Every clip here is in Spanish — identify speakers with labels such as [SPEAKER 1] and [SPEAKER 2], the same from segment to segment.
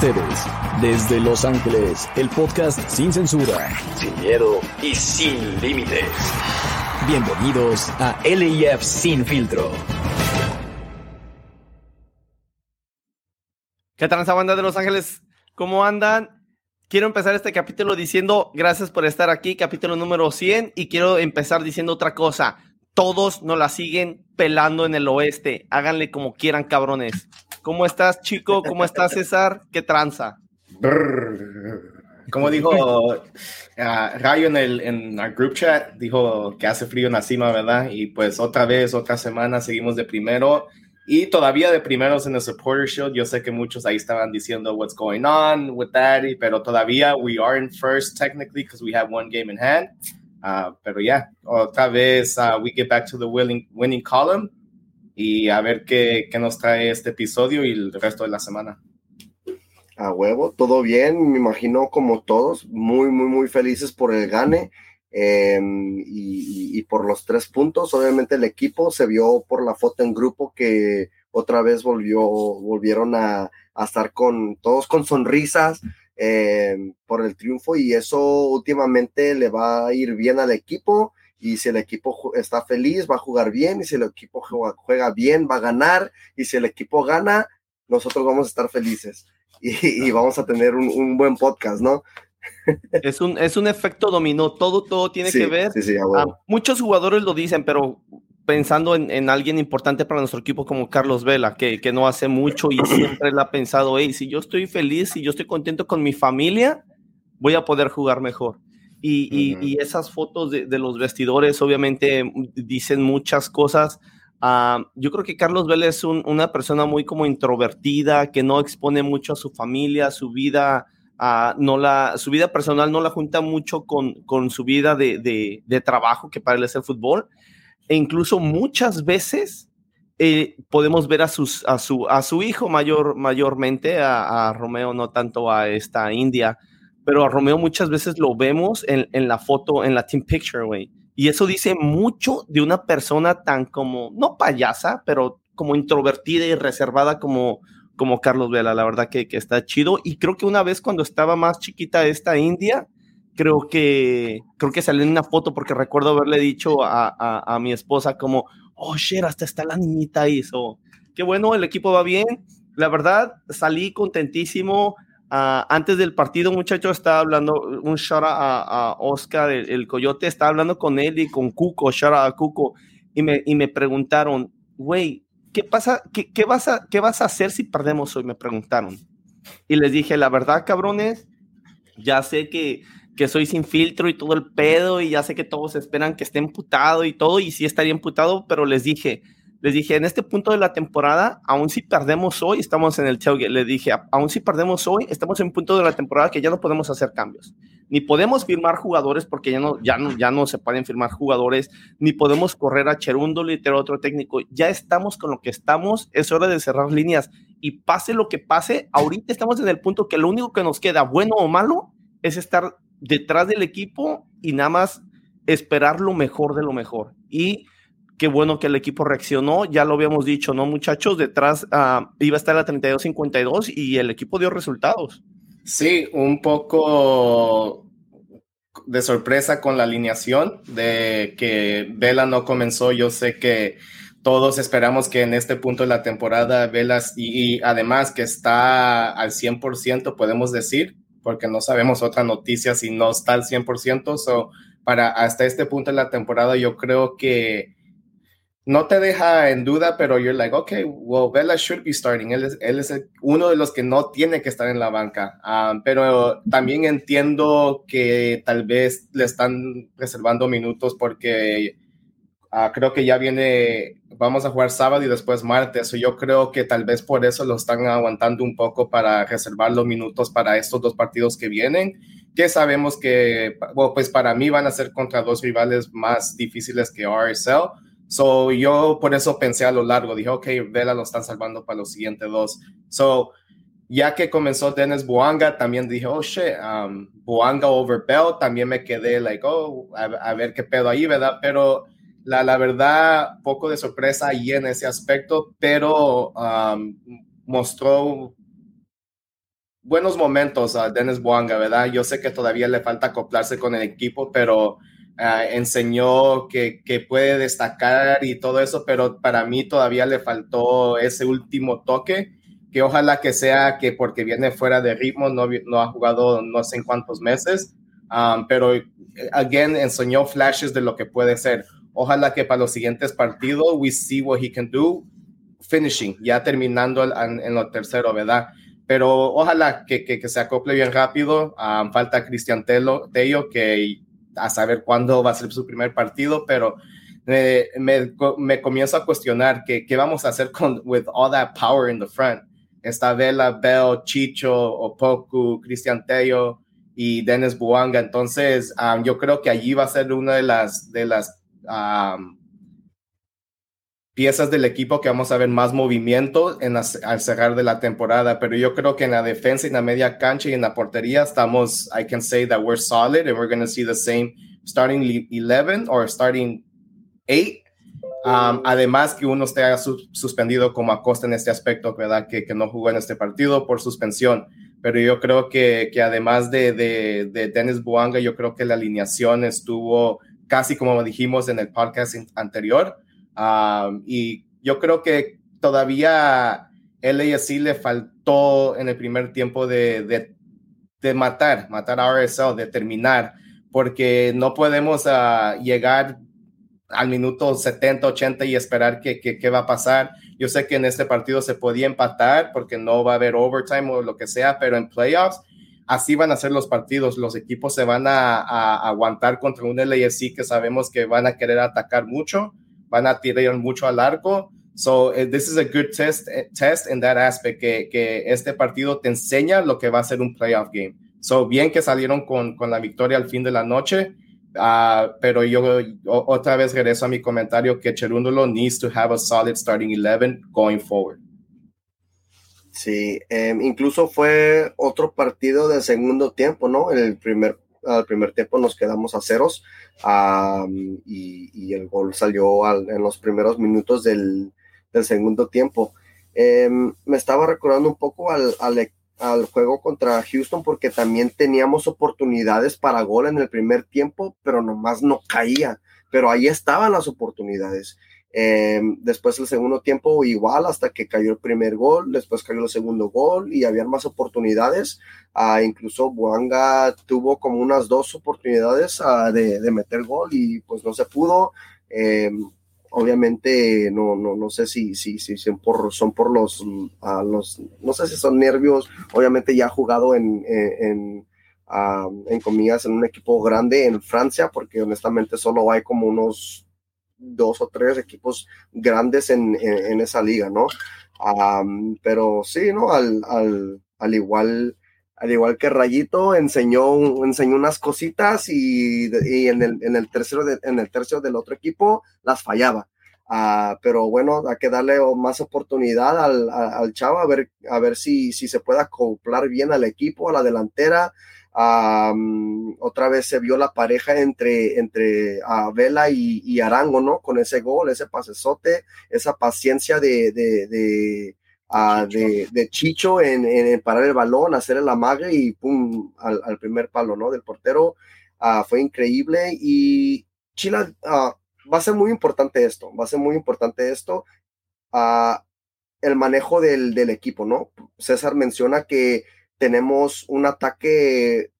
[SPEAKER 1] ustedes, desde Los Ángeles, el podcast sin censura, sin miedo y sin límites. Bienvenidos a LIF Sin Filtro.
[SPEAKER 2] ¿Qué tal esa banda de Los Ángeles? ¿Cómo andan? Quiero empezar este capítulo diciendo gracias por estar aquí, capítulo número 100, y quiero empezar diciendo otra cosa. Todos nos la siguen pelando en el oeste. Háganle como quieran, cabrones. ¿Cómo estás, chico? ¿Cómo estás, César? ¿Qué tranza?
[SPEAKER 3] Como dijo uh, Rayo en el en group chat, dijo que hace frío en la cima, ¿verdad? Y pues otra vez, otra semana, seguimos de primero. Y todavía de primeros en el Supporter Shield, yo sé que muchos ahí estaban diciendo what's going on with that, pero todavía we are in first technically because we have one game in hand. Uh, pero ya, otra vez uh, we get back to the winning, winning column y a ver qué, qué, nos trae este episodio y el resto de la semana.
[SPEAKER 4] A huevo, todo bien, me imagino como todos, muy, muy, muy felices por el gane em, y, y, por los tres puntos. Obviamente el equipo se vio por la foto en grupo que otra vez volvió, volvieron a, estar con todos con sonrisas em, por el triunfo y eso últimamente le va a ir bien al equipo y si el equipo está feliz, va a jugar bien, y si el equipo juega, bien, va a ganar, y si el equipo gana, nosotros vamos a estar felices y, vamos a tener un, buen podcast, ¿no?
[SPEAKER 2] Es un, es un efecto dominó, todo, todo tiene que ver.
[SPEAKER 4] Sí, sí,
[SPEAKER 2] ah, muchos jugadores lo dicen, pero pensando en, alguien importante para nuestro equipo como Carlos Vela, que, que no hace mucho y siempre le ha pensado, hey, si yo estoy feliz, si yo estoy contento con mi familia, voy a poder jugar mejor. Y, esas fotos de, los vestidores obviamente mm, dicen muchas cosas. Ah, yo creo que Carlos Vélez es una persona muy como introvertida, que no expone mucho a su familia, su vida, uh, no la, su vida personal no la junta mucho con, con su vida de, de, trabajo, que para él es el fútbol. E incluso muchas veces eh, podemos ver a, sus, a, su, a su hijo mayor, mayormente, a, a Romeo, no tanto a esta India, pero a Romeo muchas veces lo vemos en, en la foto, en la team picture, güey. Y eso dice mucho de una persona tan como, no payasa, pero como introvertida y reservada como, como Carlos Vela. La verdad que, que está chido. Y creo que una vez cuando estaba más chiquita esta India, creo que, creo que salió en una foto porque recuerdo haberle dicho a, a, mi esposa como, oh, shit, hasta está la niñita ahí. So, qué bueno, el equipo va bien. La verdad, salí contentísimo. Ah, antes del partido, muchacho estaba hablando, un shout a, Oscar, el, coyote, estaba hablando con él y con Cuco, shout a Cuco, y me, y me preguntaron, güey, ¿qué pasa? Qué, qué, vas a, ¿Qué vas a hacer si perdemos hoy? Me preguntaron. Y les dije, la verdad, cabrones, ya sé que, que soy sin filtro y todo el pedo, y ya sé que todos esperan que esté emputado y todo, y sí estaría emputado, pero les dije, les dije, en este punto de la temporada, aún si perdemos hoy, estamos en el tailgate. Les dije, aún si perdemos hoy, estamos en un punto de la temporada que ya no podemos hacer cambios. Ni podemos firmar jugadores porque ya no, ya no, ya no se pueden firmar jugadores, ni podemos correr a Cherundolo y tener otro técnico. Ya estamos con lo que estamos, es hora de cerrar líneas. Y pase lo que pase, ahorita estamos en el punto que lo único que nos queda, bueno o malo, es estar detrás del equipo y nada más esperar lo mejor de lo mejor. Y Qué bueno que el equipo reaccionó, ya lo habíamos dicho, ¿no, muchachos? Detrás uh, iba a estar la 32-52 y el equipo dio resultados.
[SPEAKER 3] Sí, un poco de sorpresa con la alineación de que Vela no comenzó. Yo sé que todos esperamos que en este punto de la temporada Velas y, y además que está al 100%, podemos decir, porque no sabemos otra noticia si no está al 100%. So, para hasta este punto de la temporada, yo creo que no te deja en duda, pero you're like, okay, well, Vela should be starting. Él es, uno de los que no tiene que estar en la banca. Um, pero también entiendo que tal vez le están reservando minutos porque uh, creo que ya viene, vamos a jugar sábado y después martes. yo creo que tal vez por eso lo están aguantando un poco para reservar los minutos para estos dos partidos que vienen que sabemos que, bueno, pues para mí van a ser contra dos rivales más difíciles que RSL So, yo por eso pensé a lo largo, dije, ok, Vela lo están salvando para los siguientes dos. So, ya que comenzó Dennis Buanga, también dije, oh shit, um, Buanga over Bell, también me quedé like, oh, a, ver qué pedo ahí, ¿verdad? Pero la, la, verdad, poco de sorpresa ahí en ese aspecto, pero um, mostró buenos momentos a Dennis Buanga, ¿verdad? Yo sé que todavía le falta acoplarse con el equipo, pero ah, enseñó que, que, puede destacar y todo eso, pero para mí todavía le faltó ese último toque, que ojalá que sea que porque viene fuera de ritmo, no, no ha jugado no sé en cuántos meses, um, pero again enseñó flashes de lo que puede ser. Ojalá que para los siguientes partidos we see what he can do finishing, ya terminando en, en lo tercero, ¿verdad? pero ojalá que, que, se acople bien rápido. Um, falta Cristian Tello, que a saber cuándo va a ser su primer partido, pero me, me, me comienzo a cuestionar qué, qué vamos a hacer con with all that power in the front. Esta Vela, Bell, Chicho, Opoku, Cristian Tello y Dennis Buanga. Entonces, um, yo creo que allí va a ser una de las, de las um, piezas del equipo que vamos a ver más movimiento en al cerrar de la temporada, pero yo creo que en la defensa y en la media cancha y en la portería estamos, I can say that we're solid and we're going to see the same starting 11 or starting 8. Um, además que uno esté suspendido como Acosta en este aspecto, ¿verdad? Que, que, no jugó en este partido por suspensión. Pero yo creo que, que además de, de, de Dennis Buanga, yo creo que la alineación estuvo casi como dijimos en el podcast anterior, y yo creo que todavía LASC le faltó en el primer tiempo de, de, matar, matar a RSL, de terminar, porque no podemos ah, llegar al minuto 70, 80 y esperar que, que, va a pasar. Yo sé que en este partido se podía empatar porque no va a haber overtime o lo que sea, pero en playoffs así van a ser los partidos. Los equipos se van a, a aguantar contra un LAFC que sabemos que van a querer atacar mucho van a tirar mucho al arco. So, uh, this is a good test, eh, test in that aspect, que, que, este partido te enseña lo que va a ser un playoff game. So, bien que salieron con, con la victoria al fin de la noche, uh, pero yo otra vez regreso a mi comentario que Cherúndulo needs to have a solid starting 11 going forward.
[SPEAKER 4] Sí, eh, incluso fue otro partido de segundo tiempo, ¿no? El primer al primer tiempo nos quedamos a ceros y, el gol salió en los primeros minutos del, segundo tiempo. Em, me estaba recordando un poco al, al, juego contra Houston porque también teníamos oportunidades para gol en el primer tiempo, pero nomás no caía. Pero ahí estaban las oportunidades. Em, después el segundo tiempo igual hasta que cayó el primer gol, después cayó el segundo gol y habían más oportunidades. Ah, incluso Buanga tuvo como unas dos oportunidades ah, de, de, meter gol y pues no se pudo. Em, obviamente no, no, no sé si, si, si son, por, son por los, uh, los, no sé si son nervios. Obviamente ya ha jugado en, en, en comillas en un equipo grande en Francia porque honestamente solo hay como unos dos o tres equipos grandes en, en, esa liga, ¿no? pero sí, ¿no? Al, al, al, igual al igual que Rayito enseñó, enseñó unas cositas y, y en, el, en, el tercero de, en el tercio del otro equipo las fallaba. Uh, pero bueno, hay que darle más oportunidad al, al, al, chavo a ver, a ver si, si se puede acoplar bien al equipo, a la delantera, otra vez se vio la pareja entre, entre uh, Vela y, Arango, ¿no? Con ese gol, ese pasesote, esa paciencia de, de, de, de, Chicho en, en, parar el balón, hacer el amague y pum, al, primer palo, ¿no? Del portero. fue increíble y Chila, va a ser muy importante esto, va a ser muy importante esto. el manejo del, del equipo, ¿no? César menciona que tenemos un ataque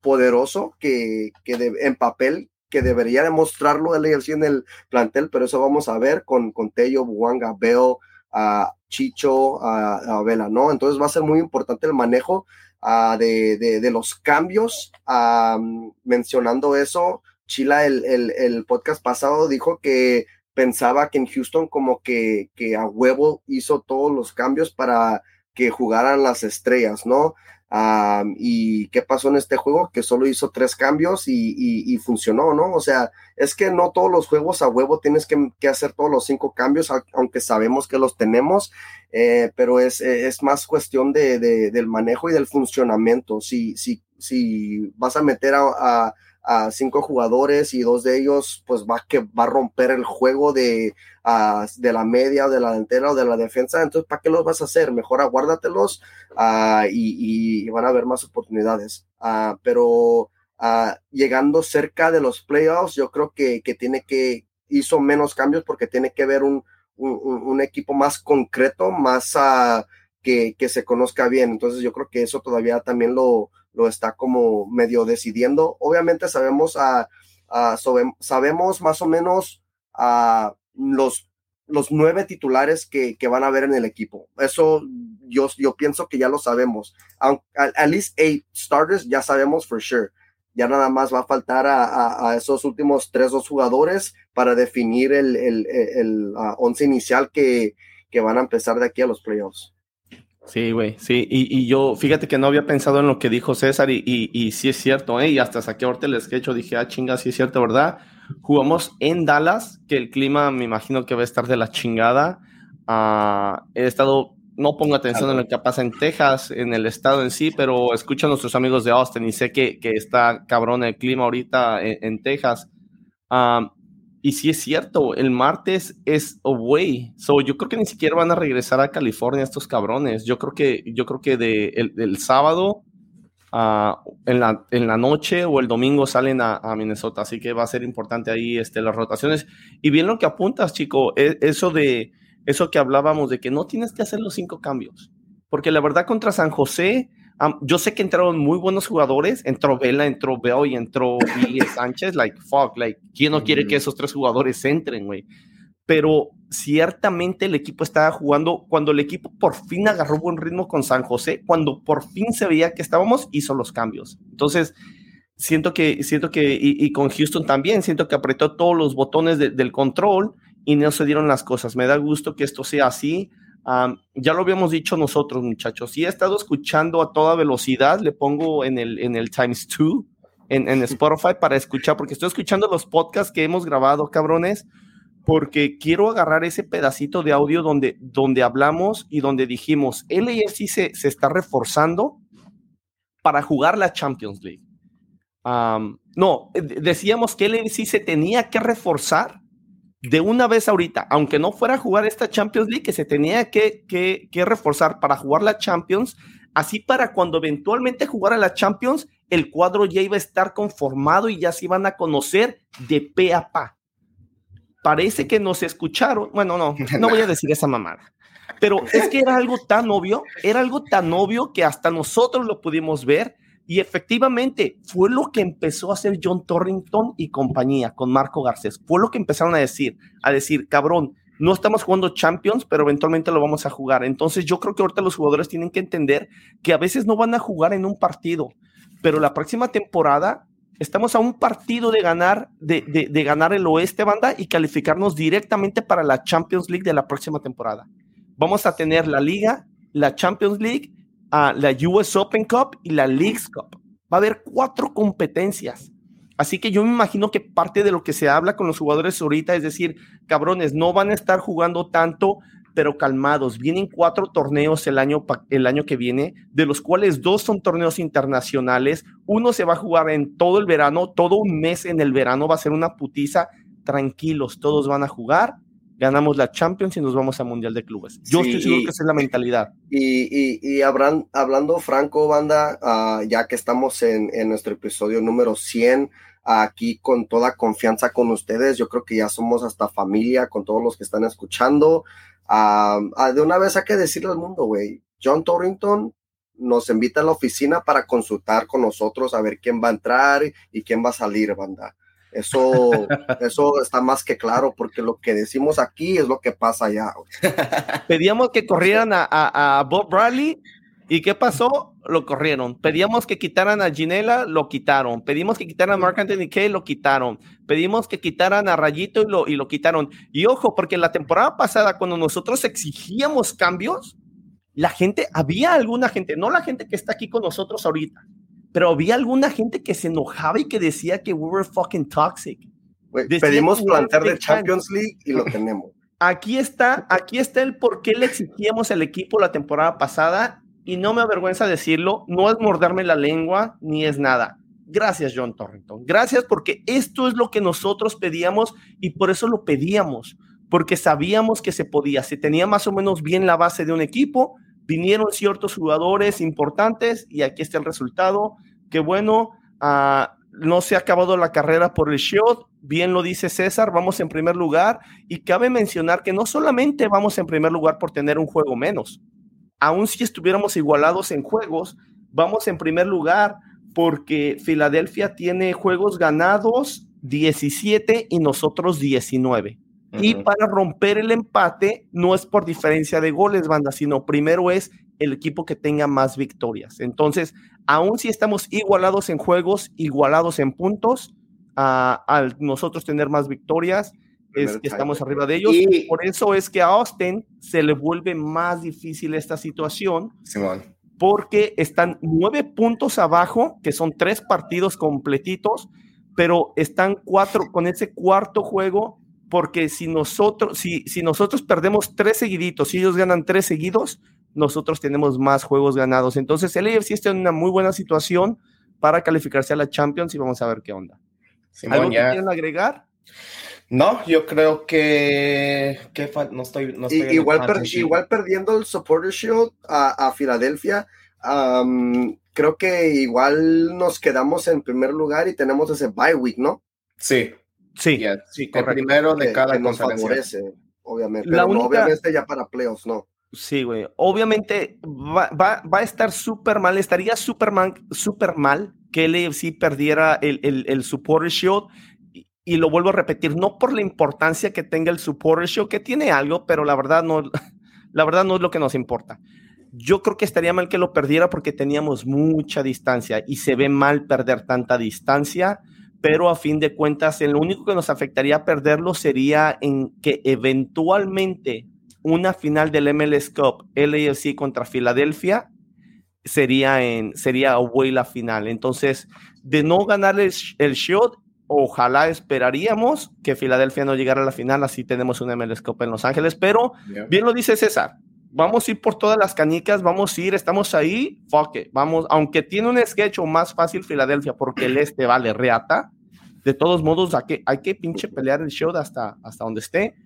[SPEAKER 4] poderoso que, que en papel que debería demostrarlo el en el plantel, pero eso vamos a ver con, con Tello, Buanga, Beo, a Chicho, a, Vela, ¿no? Entonces va a ser muy importante el manejo de, de, los cambios. mencionando eso, Chila el, el, el, podcast pasado dijo que pensaba que en Houston como que, que a huevo hizo todos los cambios para que jugaran las estrellas, ¿no? y qué pasó en este juego, que solo hizo tres cambios y, funcionó, ¿no? O sea, es que no todos los juegos a huevo tienes que, hacer todos los cinco cambios, aunque sabemos que los tenemos, eh, pero es, es, más cuestión de, del manejo y del funcionamiento. Si, si, si vas a meter a, cinco jugadores y dos de ellos pues va, que, va a romper el juego de, de la media o de la delantera o de la defensa, entonces ¿para qué los vas a hacer? Mejor aguárdatelos y, y, van a haber más oportunidades. pero llegando cerca de los playoffs, yo creo que, que tiene que, hizo menos cambios porque tiene que ver un, un, equipo más concreto, más que, que, se conozca bien. Entonces yo creo que eso todavía también lo, lo está como medio decidiendo. Obviamente sabemos, a, sabemos más o menos a los, los nueve titulares que, que, van a haber en el equipo. Eso yo, yo pienso que ya lo sabemos. At least eight starters ya sabemos for sure ya nada más va a faltar a, esos últimos tres dos jugadores para definir el, el, once inicial que, que, van a empezar de aquí a los playoffs.
[SPEAKER 2] Sí, güey, sí, y, yo, fíjate que no había pensado en lo que dijo César y, y, sí es cierto, ¿eh? y hasta saqué ahorita el sketch, dije, ah, chinga, sí es cierto, ¿verdad? Jugamos en Dallas, que el clima me imagino que va a estar de la chingada. Ah, he estado no pongo atención en lo que pasa en Texas, en el estado en sí, pero escucho a nuestros amigos de Austin y sé que, que está cabrón el clima ahorita en, Texas. Y sí es cierto, el martes es away. So yo creo que ni siquiera van a regresar a California estos cabrones. Yo creo que, yo creo que el, sábado ah, en, la, en la noche o el domingo salen a, Minnesota. Así que va a ser importante ahí este, las rotaciones. Y bien lo que apuntas, chico, e, eso de eso que hablábamos de que no tienes que hacer los cinco cambios, porque la verdad contra San José, yo sé que entraron muy buenos jugadores, entró Vela, entró Bell y entró Billy Sánchez, like, fuck, like, ¿quién no quiere que esos tres jugadores entren, güey? Pero ciertamente el equipo estaba jugando, cuando el equipo por fin agarró buen ritmo con San José, cuando por fin se veía que estábamos, hizo los cambios. Entonces, siento que, siento que, y, con Houston también, siento que apretó todos los botones del control y no se dieron las cosas. Me da gusto que esto sea así. Ya lo habíamos dicho nosotros, muchachos. Y he estado escuchando a toda velocidad. Le pongo en el, en el Times 2 en, en Spotify para escuchar, porque estoy escuchando los podcasts que hemos grabado, cabrones, porque quiero agarrar ese pedacito de audio donde, donde hablamos y donde dijimos, LAFC se, se está reforzando para jugar la Champions League. no, decíamos que LAFC se tenía que reforzar de una vez ahorita, aunque no fuera a jugar esta Champions League, que se tenía que, que, reforzar para jugar la Champions, así para cuando eventualmente jugara la Champions, el cuadro ya iba a estar conformado y ya se iban a conocer de pe a pa. Parece que nos escucharon, bueno, no, no voy a decir esa mamada, pero es que era algo tan obvio, era algo tan obvio que hasta nosotros lo pudimos ver y efectivamente fue lo que empezó a hacer John Torrington y compañía con Marco Garcés. Fue lo que empezaron a decir, a decir, cabrón, no estamos jugando Champions, pero eventualmente lo vamos a jugar. Entonces yo creo que ahorita los jugadores tienen que entender que a veces no van a jugar en un partido, pero la próxima temporada estamos a un partido de ganar, de, de ganar el oeste, banda, y calificarnos directamente para la Champions League de la próxima temporada. Vamos a tener la liga, la Champions League la US Open Cup y la Leagues Cup. Va a haber cuatro competencias. Así que yo me imagino que parte de lo que se habla con los jugadores ahorita es decir, cabrones, no van a estar jugando tanto, pero calmados. Vienen cuatro torneos el año, el año que viene, de los cuales dos son torneos internacionales. Uno se va a jugar en todo el verano, todo un mes en el verano, va a ser una putiza. Tranquilos, todos van a jugar ganamos la Champions y nos vamos al Mundial de Clubes. Yo estoy seguro que esa es la mentalidad.
[SPEAKER 4] Y, y, hablando franco, banda, ah, ya que estamos en, en, nuestro episodio número 100, aquí con toda confianza con ustedes, yo creo que ya somos hasta familia con todos los que están escuchando. Ah, de una vez hay que decirle al mundo, güey, John Torrington nos invita a la oficina para consultar con nosotros a ver quién va a entrar y quién va a salir, banda. Eso, eso está más que claro, porque lo que decimos aquí es lo que pasa allá.
[SPEAKER 2] Pedíamos que corrieran a, Bob Bradley ¿Y qué pasó? Lo corrieron. Pedíamos que quitaran a Ginela, lo quitaron. Pedimos que quitaran a Mark Anthony Kay, lo quitaron. Pedimos que quitaran a Rayito y lo, y lo quitaron. Y ojo, porque la temporada pasada, cuando nosotros exigíamos cambios, la gente, había alguna gente, no la gente que está aquí con nosotros ahorita, pero había alguna gente que se enojaba y que decía que we were fucking toxic.
[SPEAKER 4] pedimos plantar de Champions League y lo tenemos.
[SPEAKER 2] Aquí está, aquí está el por qué le exigíamos al equipo la temporada pasada y no me avergüenza decirlo, no es morderme la lengua ni es nada. Gracias, John Torrington. Gracias porque esto es lo que nosotros pedíamos y por eso lo pedíamos, porque sabíamos que se podía. Se tenía más o menos bien la base de un equipo, vinieron ciertos jugadores importantes y aquí está el resultado. Qué bueno, uh, no se ha acabado la carrera por el show, bien lo dice César, vamos en primer lugar y cabe mencionar que no solamente vamos en primer lugar por tener un juego menos, aun si estuviéramos igualados en juegos, vamos en primer lugar porque Filadelfia tiene juegos ganados 17 y nosotros 19. Y para romper el empate no es por diferencia de goles, banda, sino primero es el equipo que tenga más victorias. Entonces, aun si estamos igualados en juegos, igualados en puntos, al nosotros tener más victorias, es que estamos arriba de ellos. Y por eso es que a Austin se le vuelve más difícil esta situación. Porque están nueve puntos abajo, que son tres partidos completitos, pero están cuatro con ese cuarto juego. Porque si nosotros, si, si nosotros perdemos tres seguiditos, si ellos ganan tres seguidos, nosotros tenemos más juegos ganados. Entonces, el AFC está en una muy buena situación para calificarse a la Champions y vamos a ver qué onda. ¿Algo que quieren agregar?
[SPEAKER 3] No, yo creo que, no estoy,
[SPEAKER 4] igual, igual perdiendo el Supporter Shield a, Filadelfia, creo que igual nos quedamos en primer lugar y tenemos ese bye week, ¿no?
[SPEAKER 3] Sí,
[SPEAKER 2] sí,
[SPEAKER 3] sí el primero de cada
[SPEAKER 4] que nos favorece, obviamente, pero obviamente ya para playoffs, no.
[SPEAKER 2] Sí, güey. Obviamente va, va, va, a estar súper mal, estaría súper mal, super mal que el AFC perdiera el, el, el Supporter Shield y lo vuelvo a repetir, no por la importancia que tenga el support ratio, que tiene algo, pero la verdad no, la verdad no es lo que nos importa. Yo creo que estaría mal que lo perdiera porque teníamos mucha distancia y se ve mal perder tanta distancia, pero a fin de cuentas, lo único que nos afectaría perderlo sería en que eventualmente una final del MLS Cup, LAFC contra Filadelfia, sería en sería away la final. Entonces, de no ganar el, el shot, Ojalá esperaríamos que Filadelfia no llegara a la final, así tenemos un MLS Cup en Los Ángeles, pero bien lo dice César, vamos a ir por todas las canicas, vamos a ir, estamos ahí, fuck vamos, aunque tiene un sketch más fácil Filadelfia porque el este vale reata, de todos modos hay que, hay que pinche pelear el show hasta, hasta donde esté,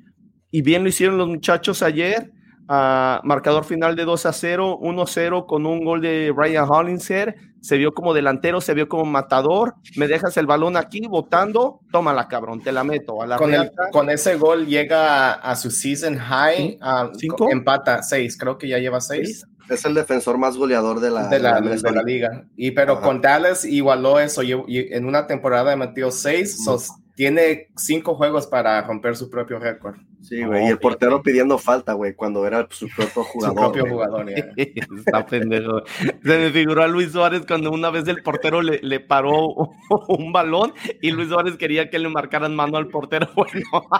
[SPEAKER 2] y bien lo hicieron los muchachos ayer, marcador final de 2 a 0, 1 0 con un gol de Ryan Hollinger. Se vio como delantero, se vio como matador. Me dejas el balón aquí votando, tómala, cabrón, te la meto. A la
[SPEAKER 3] con, con ese gol llega a, su season high, ¿Cinco? empata 6, creo que ya lleva 6.
[SPEAKER 4] Es el defensor más goleador de la,
[SPEAKER 3] de la, de la liga. Y pero con Dallas igualó eso. Y, en una temporada metió 6, tiene 5 juegos para romper su propio récord.
[SPEAKER 4] Sí, güey, y el portero pidiendo falta, güey, cuando era su propio jugador.
[SPEAKER 3] su propio jugador,
[SPEAKER 2] Está pendejo. Se me figuró a Luis Suárez cuando una vez el portero le, le, paró un balón y Luis Suárez quería que le marcaran mano al portero.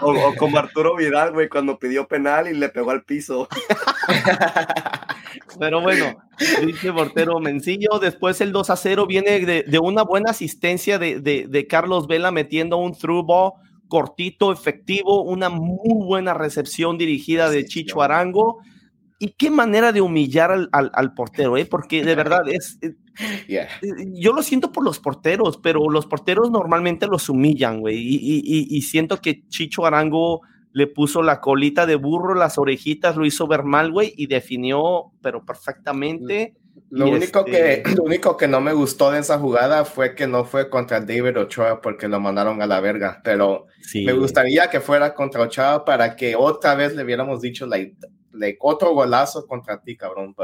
[SPEAKER 4] O, o como Arturo Vidal, güey, cuando pidió penal y le pegó al piso.
[SPEAKER 2] Pero bueno, dice portero Mencillo. Después el 2 a 0 viene de, de una buena asistencia de, de, de Carlos Vela metiendo un through ball cortito, efectivo, una muy buena recepción dirigida de Chicho Arango. Y qué manera de humillar al, al, portero, ¿eh? porque de verdad es... Eh, eh, yo lo siento por los porteros, pero los porteros normalmente los humillan, güey. Y, y, y, siento que Chicho Arango le puso la colita de burro, las orejitas, lo hizo ver mal, güey, y definió, pero perfectamente.
[SPEAKER 3] Lo único, que, este lo único que no me gustó de esa jugada fue que no fue contra David Ochoa porque lo mandaron a la verga, pero me gustaría que fuera contra Ochoa para que otra vez le hubiéramos dicho like, otro golazo contra ti, cabrón.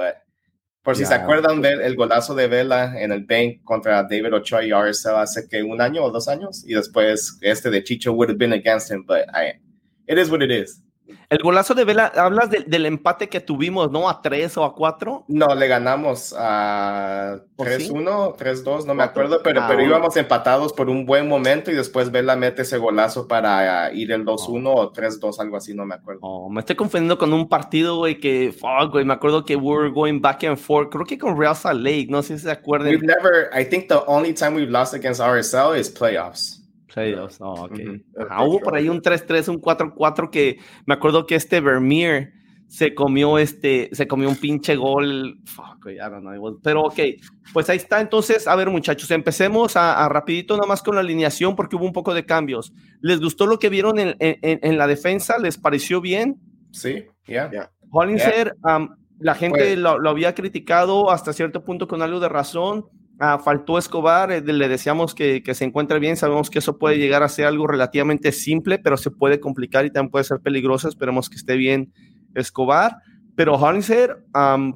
[SPEAKER 3] por si se acuerdan del el golazo de Vela en el bank contra David Ochoa y RSL hace que un año o dos años, y después este de Chicho would have been against him, but I, it is what it is.
[SPEAKER 2] El golazo de Vela, hablas del empate que tuvimos, ¿no? A 3 o a 4.
[SPEAKER 3] No, le ganamos a 3-1, 3-2, no me acuerdo, pero, pero ah, íbamos empatados por un buen momento y después Vela mete ese golazo para ir el 2-1 o 3-2, algo así, no me acuerdo.
[SPEAKER 2] Oh, me estoy confundiendo con un partido, güey, que, fuck, güey, me acuerdo que we were going back and forth, creo que con Real Salt Lake, no sé si se acuerdan.
[SPEAKER 3] We've never, I think the only time we've lost against RSL is playoffs.
[SPEAKER 2] Hubo por ahí un 3-3, un 4-4 que me acuerdo que este Vermeer se comió este, se comió un pinche gol. Fuck, I don't know. Pero ok, pues ahí está. Entonces, a ver, muchachos, empecemos a, rapidito nada más con la alineación porque hubo un poco de cambios. ¿Les gustó lo que vieron en, en, en la defensa? ¿Les pareció bien?
[SPEAKER 3] Sí, ya. Yeah.
[SPEAKER 2] Hollinger, la gente pues lo, lo, había criticado hasta cierto punto con algo de razón. Ah, faltó Escobar, eh, le deseamos que, que, se encuentre bien, sabemos que eso puede llegar a ser algo relativamente simple, pero se puede complicar y también puede ser peligroso, esperemos que esté bien Escobar, pero Hollinger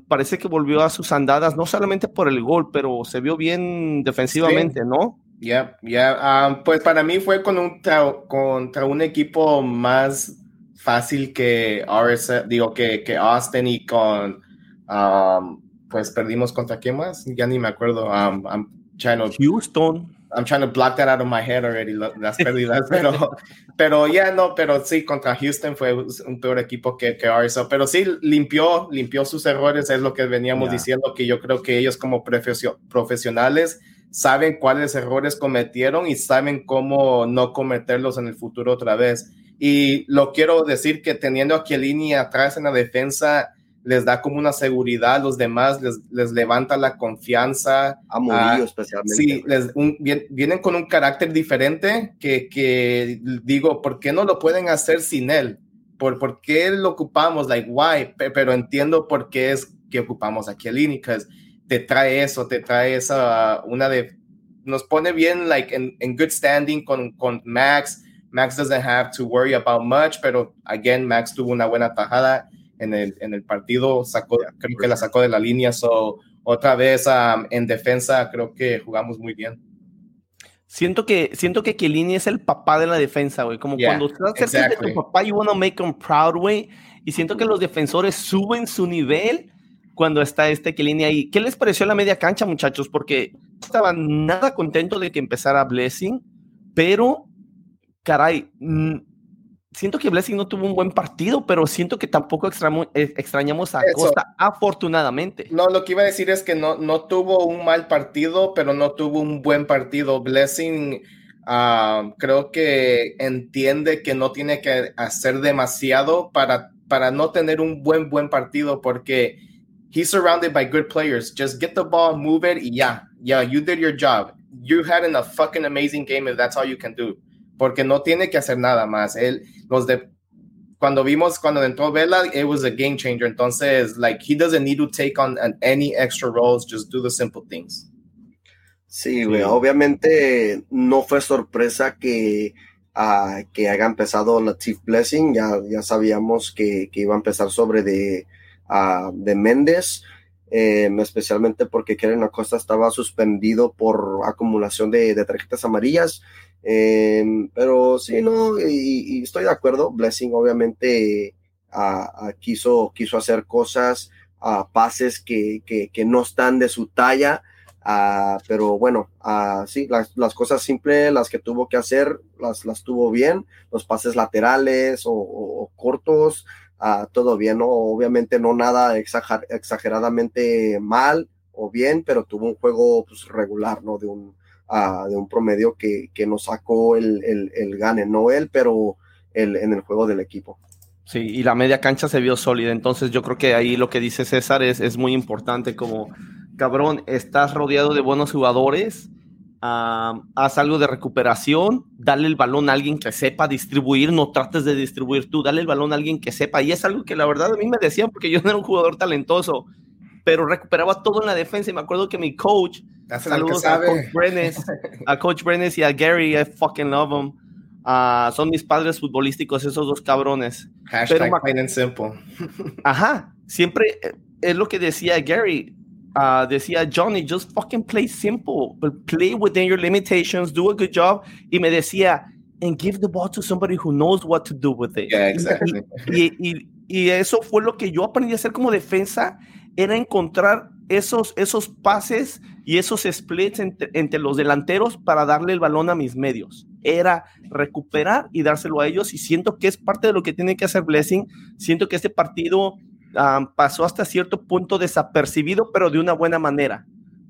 [SPEAKER 2] parece que volvió a sus andadas, no solamente por el gol, pero se vio bien defensivamente, ¿no?
[SPEAKER 3] Ya, ya, pues para mí fue con un contra un equipo más fácil que digo que, que Austin y con pues perdimos contra quién más, ya ni me acuerdo. Um, I'm trying to,
[SPEAKER 2] Houston.
[SPEAKER 3] I'm trying to block that out of my head already, las pérdidas, pero, pero ya no, pero sí, contra Houston fue un peor equipo que, que Arsenal, pero sí limpió, limpió sus errores, es lo que veníamos diciendo, que yo creo que ellos como profesionales saben cuáles errores cometieron y saben cómo no cometerlos en el futuro otra vez. Y lo quiero decir que teniendo a Chiellini atrás en la defensa, les da como una seguridad a los demás, les, les levanta la confianza.
[SPEAKER 4] A Murillo especialmente.
[SPEAKER 3] Sí, les, vienen con un carácter diferente que, que, digo, ¿por qué no lo pueden hacer sin él? ¿Por, ¿Por qué lo ocupamos? Like, why? Pero entiendo por qué es que ocupamos a Chiellini, que te trae eso, te trae esa, una de, nos pone bien, like, en, en good standing con, con Max. Max doesn't have to worry about much, pero again, Max tuvo una buena tajada en el, en el partido, sacó, creo que la sacó de la línea, so, otra vez um, en defensa creo que jugamos muy bien.
[SPEAKER 2] Siento que, siento que Chiellini es el papá de la defensa, güey. Como cuando estás cerca de tu papá, you wanna make him proud, güey. Y siento que los defensores suben su nivel cuando está este Chiellini ahí. ¿Qué les pareció la media cancha, muchachos? Porque estaba nada contento de que empezara Blessing, pero, caray, siento que Blessing no tuvo un buen partido, pero siento que tampoco eh, extrañamos a Costa, afortunadamente.
[SPEAKER 3] No, lo que iba a decir es que no, no tuvo un mal partido, pero no tuvo un buen partido. Blessing ah, creo que entiende que no tiene que hacer demasiado para, para no tener un buen, buen partido, porque he's surrounded by good players. Just get the ball, move it, y ya, yeah, you did your job. You had a fucking amazing game if that's all you can do porque no tiene que hacer nada más. Él, los de, cuando vimos, cuando entró Vela, it was a game changer. Entonces, like, he doesn't need to take on any extra roles, just do the simple things.
[SPEAKER 4] Sí, güey, obviamente no fue sorpresa que, uh, que haya empezado la Chief Blessing, ya, ya sabíamos que, que iba a empezar sobre de, uh, de Méndez, eh, especialmente porque Keren Acosta estaba suspendido por acumulación de, de tarjetas amarillas Em, pero sí, no, y, estoy de acuerdo. Blessing obviamente quiso, quiso hacer cosas, a pases que, que, no están de su talla. pero bueno, sí, las, las, cosas simples, las que tuvo que hacer, las, las tuvo bien. Los pases laterales o, cortos, todo bien, ¿no? Obviamente no nada exageradamente mal o bien, pero tuvo un juego pues, regular, ¿no? De un, de un promedio que, que nos sacó el, el, el, gane, no él, pero el, en el juego del equipo.
[SPEAKER 2] Sí, y la media cancha se vio sólida, entonces yo creo que ahí lo que dice César es, es muy importante, como, cabrón, estás rodeado de buenos jugadores, haz algo de recuperación, dale el balón a alguien que sepa distribuir, no trates de distribuir tú, dale el balón a alguien que sepa, y es algo que la verdad a mí me decían, porque yo no era un jugador talentoso, pero recuperaba todo en la defensa, y me acuerdo que mi coach Saludos a Coach Brenes, a Coach Brenes y a Gary, I fucking love them. Uh, son mis padres futbolísticos, esos dos cabrones.
[SPEAKER 3] Hashtag plain and simple.
[SPEAKER 2] Ajá, siempre eh, es lo que decía Gary. Uh, decía Johnny, just fucking play simple, but play within your limitations, do a good job. Y me decía, and give the ball to somebody who knows what to do with it.
[SPEAKER 3] Yeah, exactly.
[SPEAKER 2] y, y, y, eso fue lo que yo aprendí a hacer como defensa, era encontrar esos, esos pases y esos splits entre, los delanteros para darle el balón a mis medios. Era recuperar y dárselo a ellos y siento que es parte de lo que tiene que hacer Blessing. Siento que este partido pasó hasta cierto punto desapercibido, pero de una buena manera.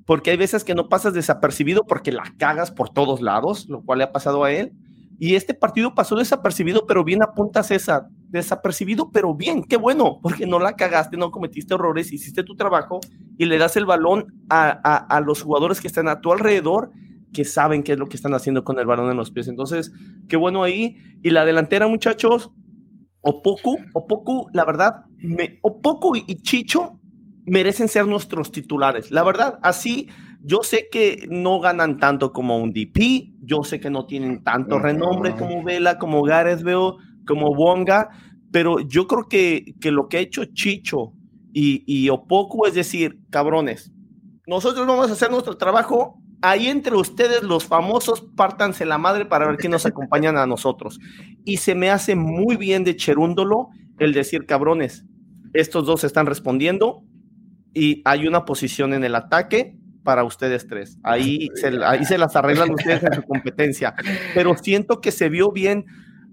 [SPEAKER 2] Porque hay veces que no pasas desapercibido porque la cagas por todos lados, lo cual le ha pasado a él. Y este partido pasó desapercibido, pero bien apunta César. desapercibido, pero bien, qué bueno, porque no la cagaste, no cometiste errores, hiciste tu trabajo y le das el balón a, los jugadores que están a tu alrededor que saben qué es lo que están haciendo con el balón en los pies. Entonces, qué bueno ahí. Y la delantera, muchachos, Opoku, Opoku, la verdad, me, Opoku y Chicho merecen ser nuestros titulares. La verdad, así yo sé que no ganan tanto como un DP, yo sé que no tienen tanto renombre como Vela, como Gareth Veo, como Wonga, pero yo creo que, que lo que ha hecho Chicho y, y Opoku es decir, cabrones, nosotros vamos a hacer nuestro trabajo, ahí entre ustedes los famosos, pártanse la madre para ver quién nos acompañan a nosotros. Y se me hace muy bien de Cherúndolo el decir, cabrones, estos dos están respondiendo, y hay una posición en el ataque para ustedes tres. Ahí se, ahí se las arreglan ustedes en su competencia. Pero siento que se vio bien.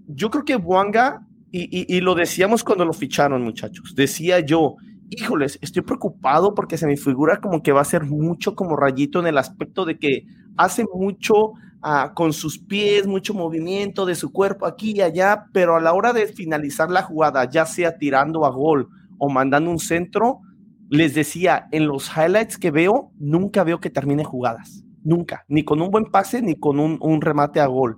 [SPEAKER 2] Yo creo que Buanga, y, y, lo decíamos cuando lo ficharon, muchachos, decía yo, híjoles, estoy preocupado porque se me figura como que va a ser mucho como rayito en el aspecto de que hace mucho ah, con sus pies, mucho movimiento de su cuerpo aquí y allá, pero a la hora de finalizar la jugada, ya sea tirando a gol o mandando un centro, les decía, en los highlights que veo, nunca veo que termine jugadas. Nunca. Ni con un buen pase, ni con un, remate a gol.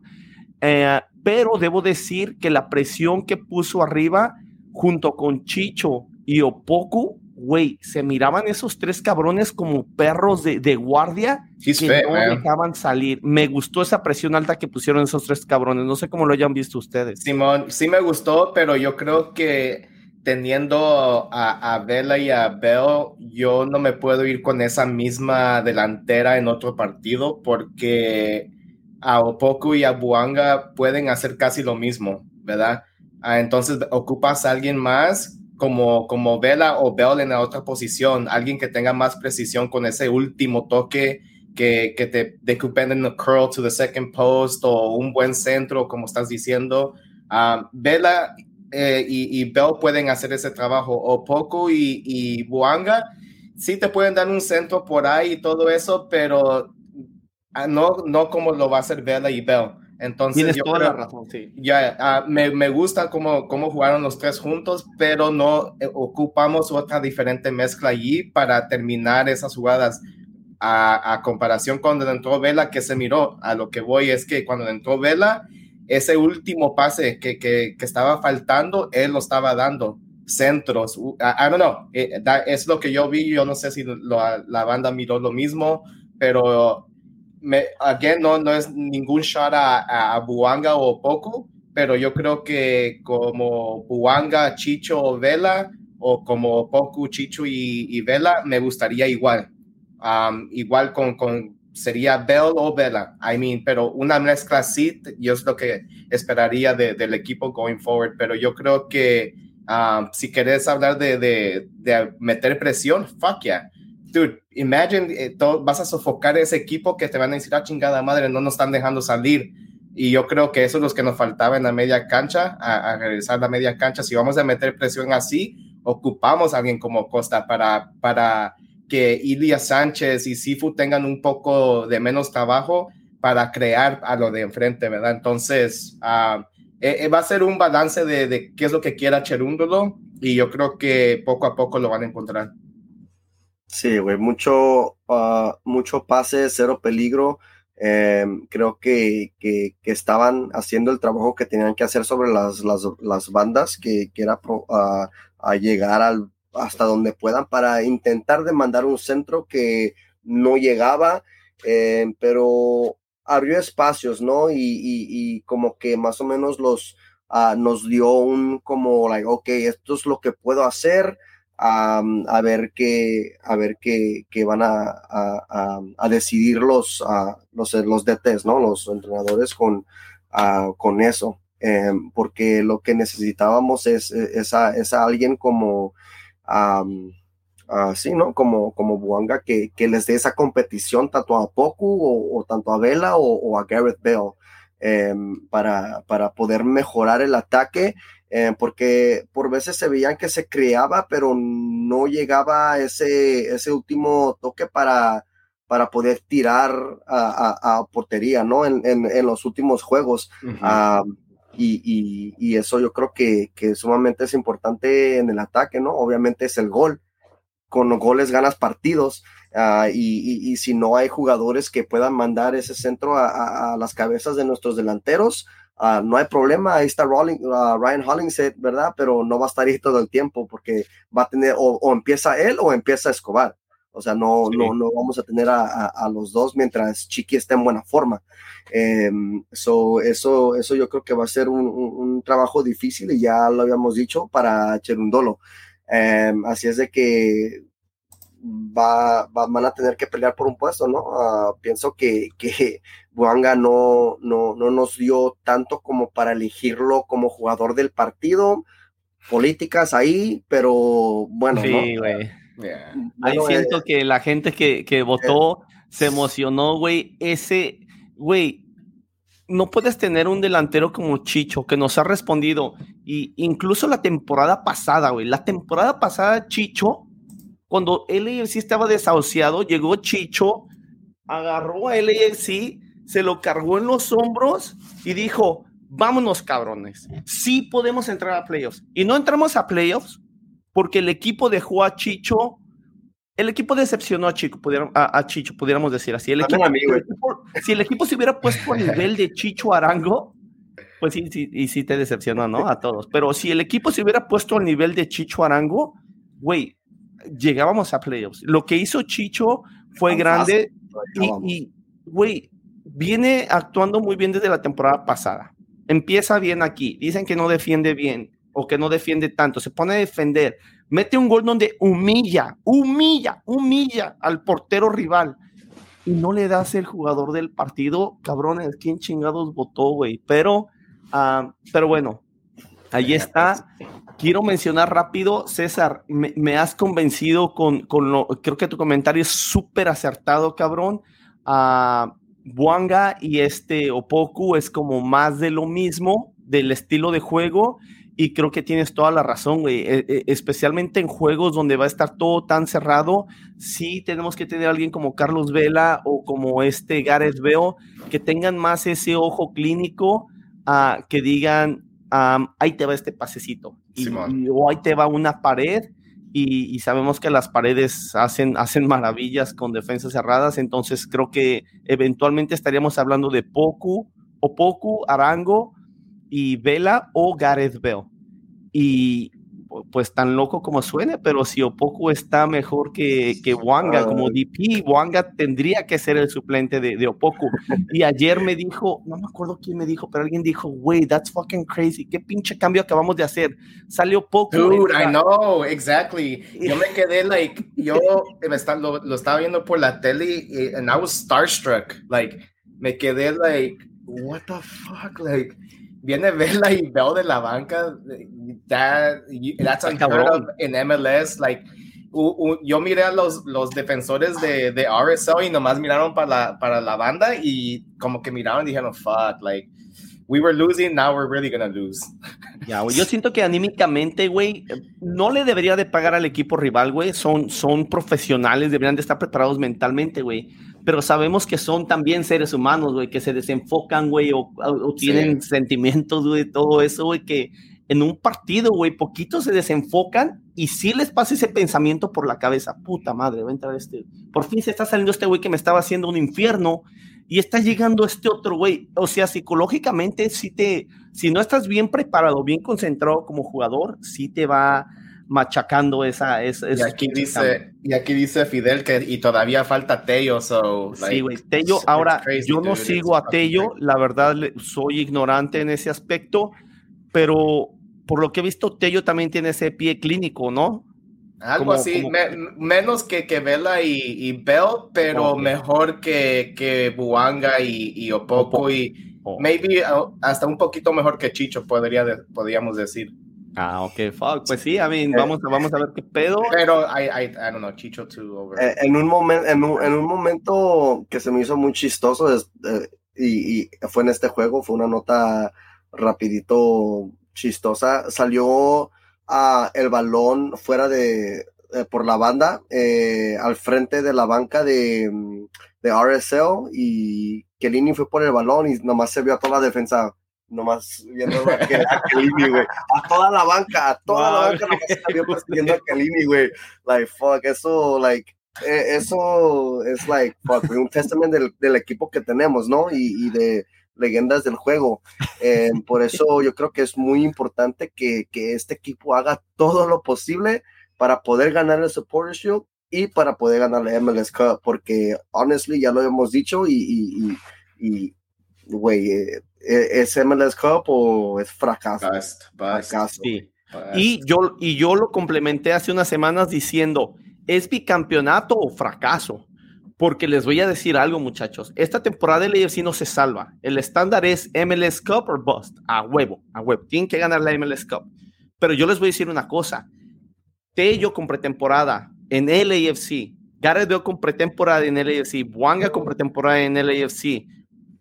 [SPEAKER 2] Eh, pero debo decir que la presión que puso arriba, junto con Chicho y Opoku, güey, se miraban esos tres cabrones como perros de, guardia que no dejaban salir. Me gustó esa presión alta que pusieron esos tres cabrones. No sé cómo lo hayan visto ustedes.
[SPEAKER 3] Simón, sí me gustó, pero yo creo que teniendo a, a Vela y a Bell, yo no me puedo ir con esa misma delantera en otro partido porque a Opoku y a Buanga pueden hacer casi lo mismo, ¿verdad? Ah, entonces ocupas a alguien más como, como Vela o Bell en la otra posición, alguien que tenga más precisión con ese último toque que, que te decupen en el curl to the second post o un buen centro, como estás diciendo. Uh, Vela eh, y, Bell pueden hacer ese trabajo, o Poco y, y Buanga, sí te pueden dar un centro por ahí y todo eso, pero ah, no, no como lo va a hacer Bella y Bell. Entonces,
[SPEAKER 2] yo toda la razón, sí.
[SPEAKER 3] Ya, ah, me, me, gusta cómo, cómo jugaron los tres juntos, pero no eh, ocupamos otra diferente mezcla allí para terminar esas jugadas. A, a comparación cuando entró Vela, que se miró, a lo que voy es que cuando entró Vela, ese último pase que, que, estaba faltando, él lo estaba dando. Centros, I, don't know, eh, es lo que yo vi, yo no sé si la banda miró lo mismo, pero again, no, no es ningún shot a, Buanga o Poco, pero yo creo que como Buanga, Chicho o Vela, o como Poco, Chicho y, Vela, me gustaría igual. Um, igual con sería Bell o Bella, I mean, pero una mezcla así, yo es lo que esperaría de, del equipo going forward, pero yo creo que um, si querés hablar de, de, de, meter presión, fuck yeah. Dude, imagine, eh, vas a sofocar ese equipo que te van a decir, ah, chingada madre, no nos están dejando salir. Y yo creo que eso es lo que nos faltaba en la media cancha, a, a regresar a la media cancha. Si vamos a meter presión así, ocupamos a alguien como Costa para, para que Ilia Sánchez y Sifu tengan un poco de menos trabajo para crear a lo de enfrente, ¿verdad? Entonces, uh, va a ser un balance de, de, qué es lo que quiera Cherúndolo y yo creo que poco a poco lo van a encontrar.
[SPEAKER 4] Sí, güey, mucho, uh, mucho pase, cero peligro. Eh, creo que, que, que, estaban haciendo el trabajo que tenían que hacer sobre las, las, las bandas, que, que era uh, a llegar al hasta donde puedan para intentar demandar un centro que no llegaba, eh, pero abrió espacios, ¿no? Y, como que más o menos los ah, nos dio un como, like, ok, esto es lo que puedo hacer. a ver qué a ver qué, van a, a, decidir los, los, los DTs, ¿no? Los entrenadores con, con eso. Em, porque lo que necesitábamos es, es, es a alguien como así, ¿no? Como, como Buanga, que, que, les dé esa competición tanto a Poku o, tanto a Vela o, a Gareth Bell em, para, para poder mejorar el ataque, em, porque por veces se veían que se creaba, pero no llegaba ese, ese último toque para, para poder tirar a, portería, ¿no? En, en, los últimos juegos y, eso yo creo que, que, sumamente es importante en el ataque, ¿no? Obviamente es el gol. Con los goles ganas partidos ah, y, si no hay jugadores que puedan mandar ese centro a, las cabezas de nuestros delanteros, ah, no hay problema. Ahí está ah, Ryan Hollingshead, ¿verdad? Pero no va a estar ahí todo el tiempo porque va a tener o empieza él o empieza Escobar. O sea, no, no, no vamos a tener a, los dos mientras Chiqui esté en buena forma. Em, eso, eso yo creo que va a ser un, trabajo difícil y ya lo habíamos dicho para Cherundolo. Em, así es de que va, van a tener que pelear por un puesto, ¿no? Ah, pienso que, que Buanga no, no, no nos dio tanto como para elegirlo como jugador del partido. Políticas ahí, pero bueno,
[SPEAKER 2] sí, güey Ahí siento eh, que la gente que, que votó se emocionó, güey. Ese, güey, no puedes tener un delantero como Chicho que nos ha respondido. Y incluso la temporada pasada, güey. La temporada pasada, Chicho, cuando LAFC estaba desahuciado, llegó Chicho, agarró a LAFC, se lo cargó en los hombros y dijo: Vámonos, cabrones. Sí podemos entrar a playoffs. Y no entramos a playoffs porque el equipo dejó a Chicho, el equipo decepcionó a, Chico, a, Chicho, pudiéramos decir así. El equipo, si el equipo se hubiera puesto a nivel de Chicho Arango, pues sí, sí, y sí te decepcionó, ¿no? A todos. Pero si el equipo se hubiera puesto al nivel de Chicho Arango, güey, llegábamos a playoffs. Lo que hizo Chicho fue grande y, güey, viene actuando muy bien desde la temporada pasada. Empieza bien aquí. Dicen que no defiende bien o que no defiende tanto, se pone a defender, mete un gol donde humilla, humilla, humilla al portero rival y no le das el jugador del partido, cabrones, ¿quién chingados votó, güey? Pero, ah, pero bueno, ahí está. Quiero mencionar rápido, César, me, has convencido con, con, lo, creo que tu comentario es súper acertado, cabrón. a Buanga y este Opoku es como más de lo mismo, del estilo de juego y creo que tienes toda la razón, güey. E, e, especialmente en juegos donde va a estar todo tan cerrado, sí tenemos que tener a alguien como Carlos Vela o como este Gareth Veo que tengan más ese ojo clínico, uh, que digan, ahí te va este pasecito. Y, o ahí te va una pared. Y, sabemos que las paredes hacen, hacen maravillas con defensas cerradas. Entonces creo que eventualmente estaríamos hablando de Poku, o Poku, Arango y Vela o Gareth Bell. Y pues tan loco como suene, pero si Opoku está mejor que, que Wanga como DP, Wanga tendría que ser el suplente de, de Opoku. Y ayer me dijo, no me acuerdo quién me dijo, pero alguien dijo, wey, that's fucking crazy, qué pinche cambio acabamos de hacer. Salió Opoku.
[SPEAKER 3] Dude, I know, exactly. Yo me quedé, like, yo lo, lo, estaba viendo por la tele y and I was starstruck, like, me quedé, like, what the fuck, like, viene Vela y veo de la banca, that, that's unheard of in MLS, like, yo miré a los, los defensores de, de, RSL y nomás miraron para la, para la banda y como que miraron y dijeron, fuck, like, we were losing, now we're really gonna lose.
[SPEAKER 2] Ya, Yo siento que anímicamente, güey, no le debería de pagar al equipo rival, güey. Son, son profesionales, deberían de estar preparados mentalmente, güey pero sabemos que son también seres humanos, güey, que se desenfocan, güey, o, tienen sentimientos, güey, todo eso, güey, que en un partido, güey, poquitos se desenfocan y sí les pasa ese pensamiento por la cabeza, puta madre, va a entrar este, por fin se está saliendo este güey que me estaba haciendo un infierno y está llegando este otro güey, o sea, psicológicamente, si te, si no estás bien preparado, bien concentrado como jugador, sí te va machacando esa... esa,
[SPEAKER 3] y, aquí dice, y aquí dice Fidel que y todavía falta Tello, so,
[SPEAKER 2] sí, güey, Tello, ahora yo no sigo a Tello, la verdad soy ignorante en ese aspecto, pero por lo que he visto, Tello también tiene ese pie clínico, ¿no?
[SPEAKER 3] Algo así, menos que, que Vela y, y Bell, pero mejor que, que Buanga y, y Opoco, y oh. maybe uh, hasta un poquito mejor que Chicho, podría podríamos decir.
[SPEAKER 2] Ah, ok, fuck. Pues sí, I mean, vamos, vamos a ver qué pedo.
[SPEAKER 3] Pero, I, I, I don't know, Chicho too over.
[SPEAKER 4] Eh, en, un momento, en, un, en un momento que se me hizo muy chistoso eh, y, y, fue en este juego, fue una nota rapidito chistosa. Salió uh, el balón fuera de, eh, por la banda, al frente de la banca de, de RSL y Kelini fue por el balón y nomás se vio a toda la defensa nomás viendo a, Kelini, güey. A toda la banca, a toda la banca nomás persiguiendo a Kelini, güey. Like, fuck, eso, like, eh, eso es, like, fuck, un testament del, del, equipo que tenemos, ¿no? Y, y de leyendas del juego. Eh, por eso yo creo que es muy importante que, que, este equipo haga todo lo posible para poder ganar el Supporters Shield y para poder ganar la MLS Cup, porque honestly ya lo hemos dicho y, y, güey, eh, eh, ¿es MLS Cup o es fracaso? fracaso.
[SPEAKER 2] Y, yo, y yo lo complementé hace unas semanas diciendo, ¿es bicampeonato o fracaso? Porque les voy a decir algo, muchachos. Esta temporada del AFC no se salva. El estándar es MLS Cup o Bust. A huevo, a huevo. Tienen que ganar la MLS Cup. Pero yo les voy a decir una cosa. Tello con pretemporada en LAFC, Gareth con pretemporada en LAFC, Buanga con pretemporada en LAFC,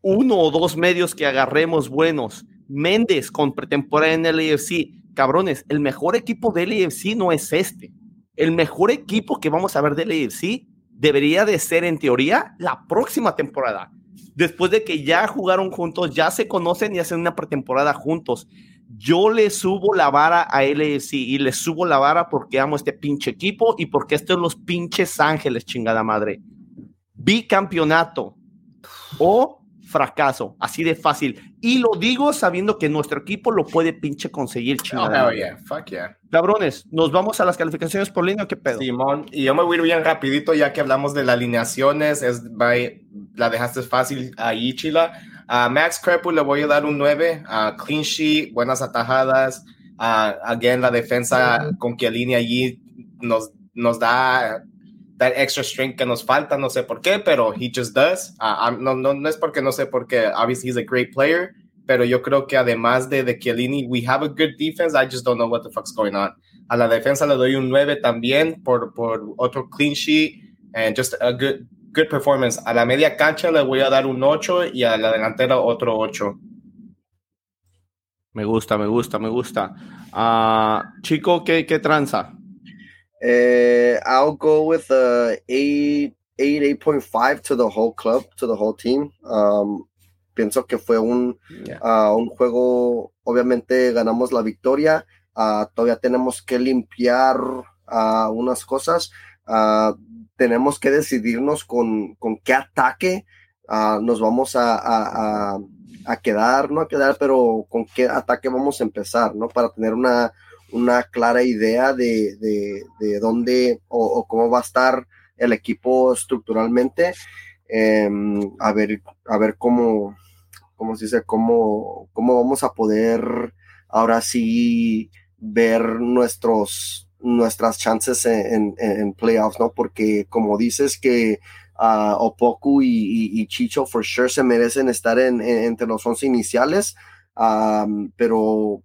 [SPEAKER 2] uno o dos medios que agarremos buenos, Méndez con pretemporada en LAFC, cabrones, el mejor equipo de LAFC no es este. El mejor equipo que vamos a ver de LAFC debería de ser en teoría la próxima temporada. Después de que ya jugaron juntos, ya se conocen y hacen una pretemporada juntos. Yo le subo la vara a LFC y le subo la vara porque amo este pinche equipo y porque estos son los pinches ángeles, chingada madre. Bicampeonato o fracaso, así de fácil. Y lo digo sabiendo que nuestro equipo lo puede pinche conseguir, oh, chingada.
[SPEAKER 3] Oh, yeah. Fuck yeah.
[SPEAKER 2] Cabrones, nos vamos a las calificaciones por línea, ¿qué pedo?
[SPEAKER 3] Simón, y yo me voy a ir bien rapidito ya que hablamos de las alineaciones, es, la dejaste fácil ahí, Chila. A Max Crepu le voy a dar un 9, a clean sheet, buenas atajadas, a again la defensa con que línea allí nos, nos da that extra strength que nos falta, no sé por qué, pero he just does. Uh, no, no, no es porque no sé por qué, obviously he's a great player, pero yo creo que además de, de Chiellini, we have a good defense, I just don't know what the fuck's going on. A la defensa le doy un 9 también por, por otro clean sheet and just a good, good performance. A la media cancha le voy a dar un 8 y a la delantera otro 8.
[SPEAKER 2] Me gusta, me gusta, me gusta. Uh, chico, ¿qué, qué tranza?
[SPEAKER 4] Uh, I'll go with a 8, 8, 8.5 to the whole club, to the whole team. Um, pienso que fue un, uh, un juego, obviamente ganamos la victoria, uh, todavía tenemos que limpiar uh, unas cosas, tenemos que decidirnos con, con qué ataque nos vamos a, a, a, quedar, no a quedar, pero con qué ataque vamos a empezar, ¿no? Para tener una, una clara idea de, de, dónde o, cómo va a estar el equipo estructuralmente. Em, a ver, a ver cómo, cómo se dice, cómo, cómo vamos a poder ahora sí ver nuestros, nuestras chances en, playoffs, ¿no? Porque como dices que uh, Opoku y, Chicho for sure se merecen estar en, entre los 11 iniciales, pero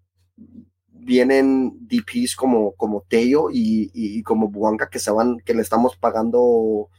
[SPEAKER 4] vienen DPs como, como Tello y, como Buanca que se van, que le estamos pagando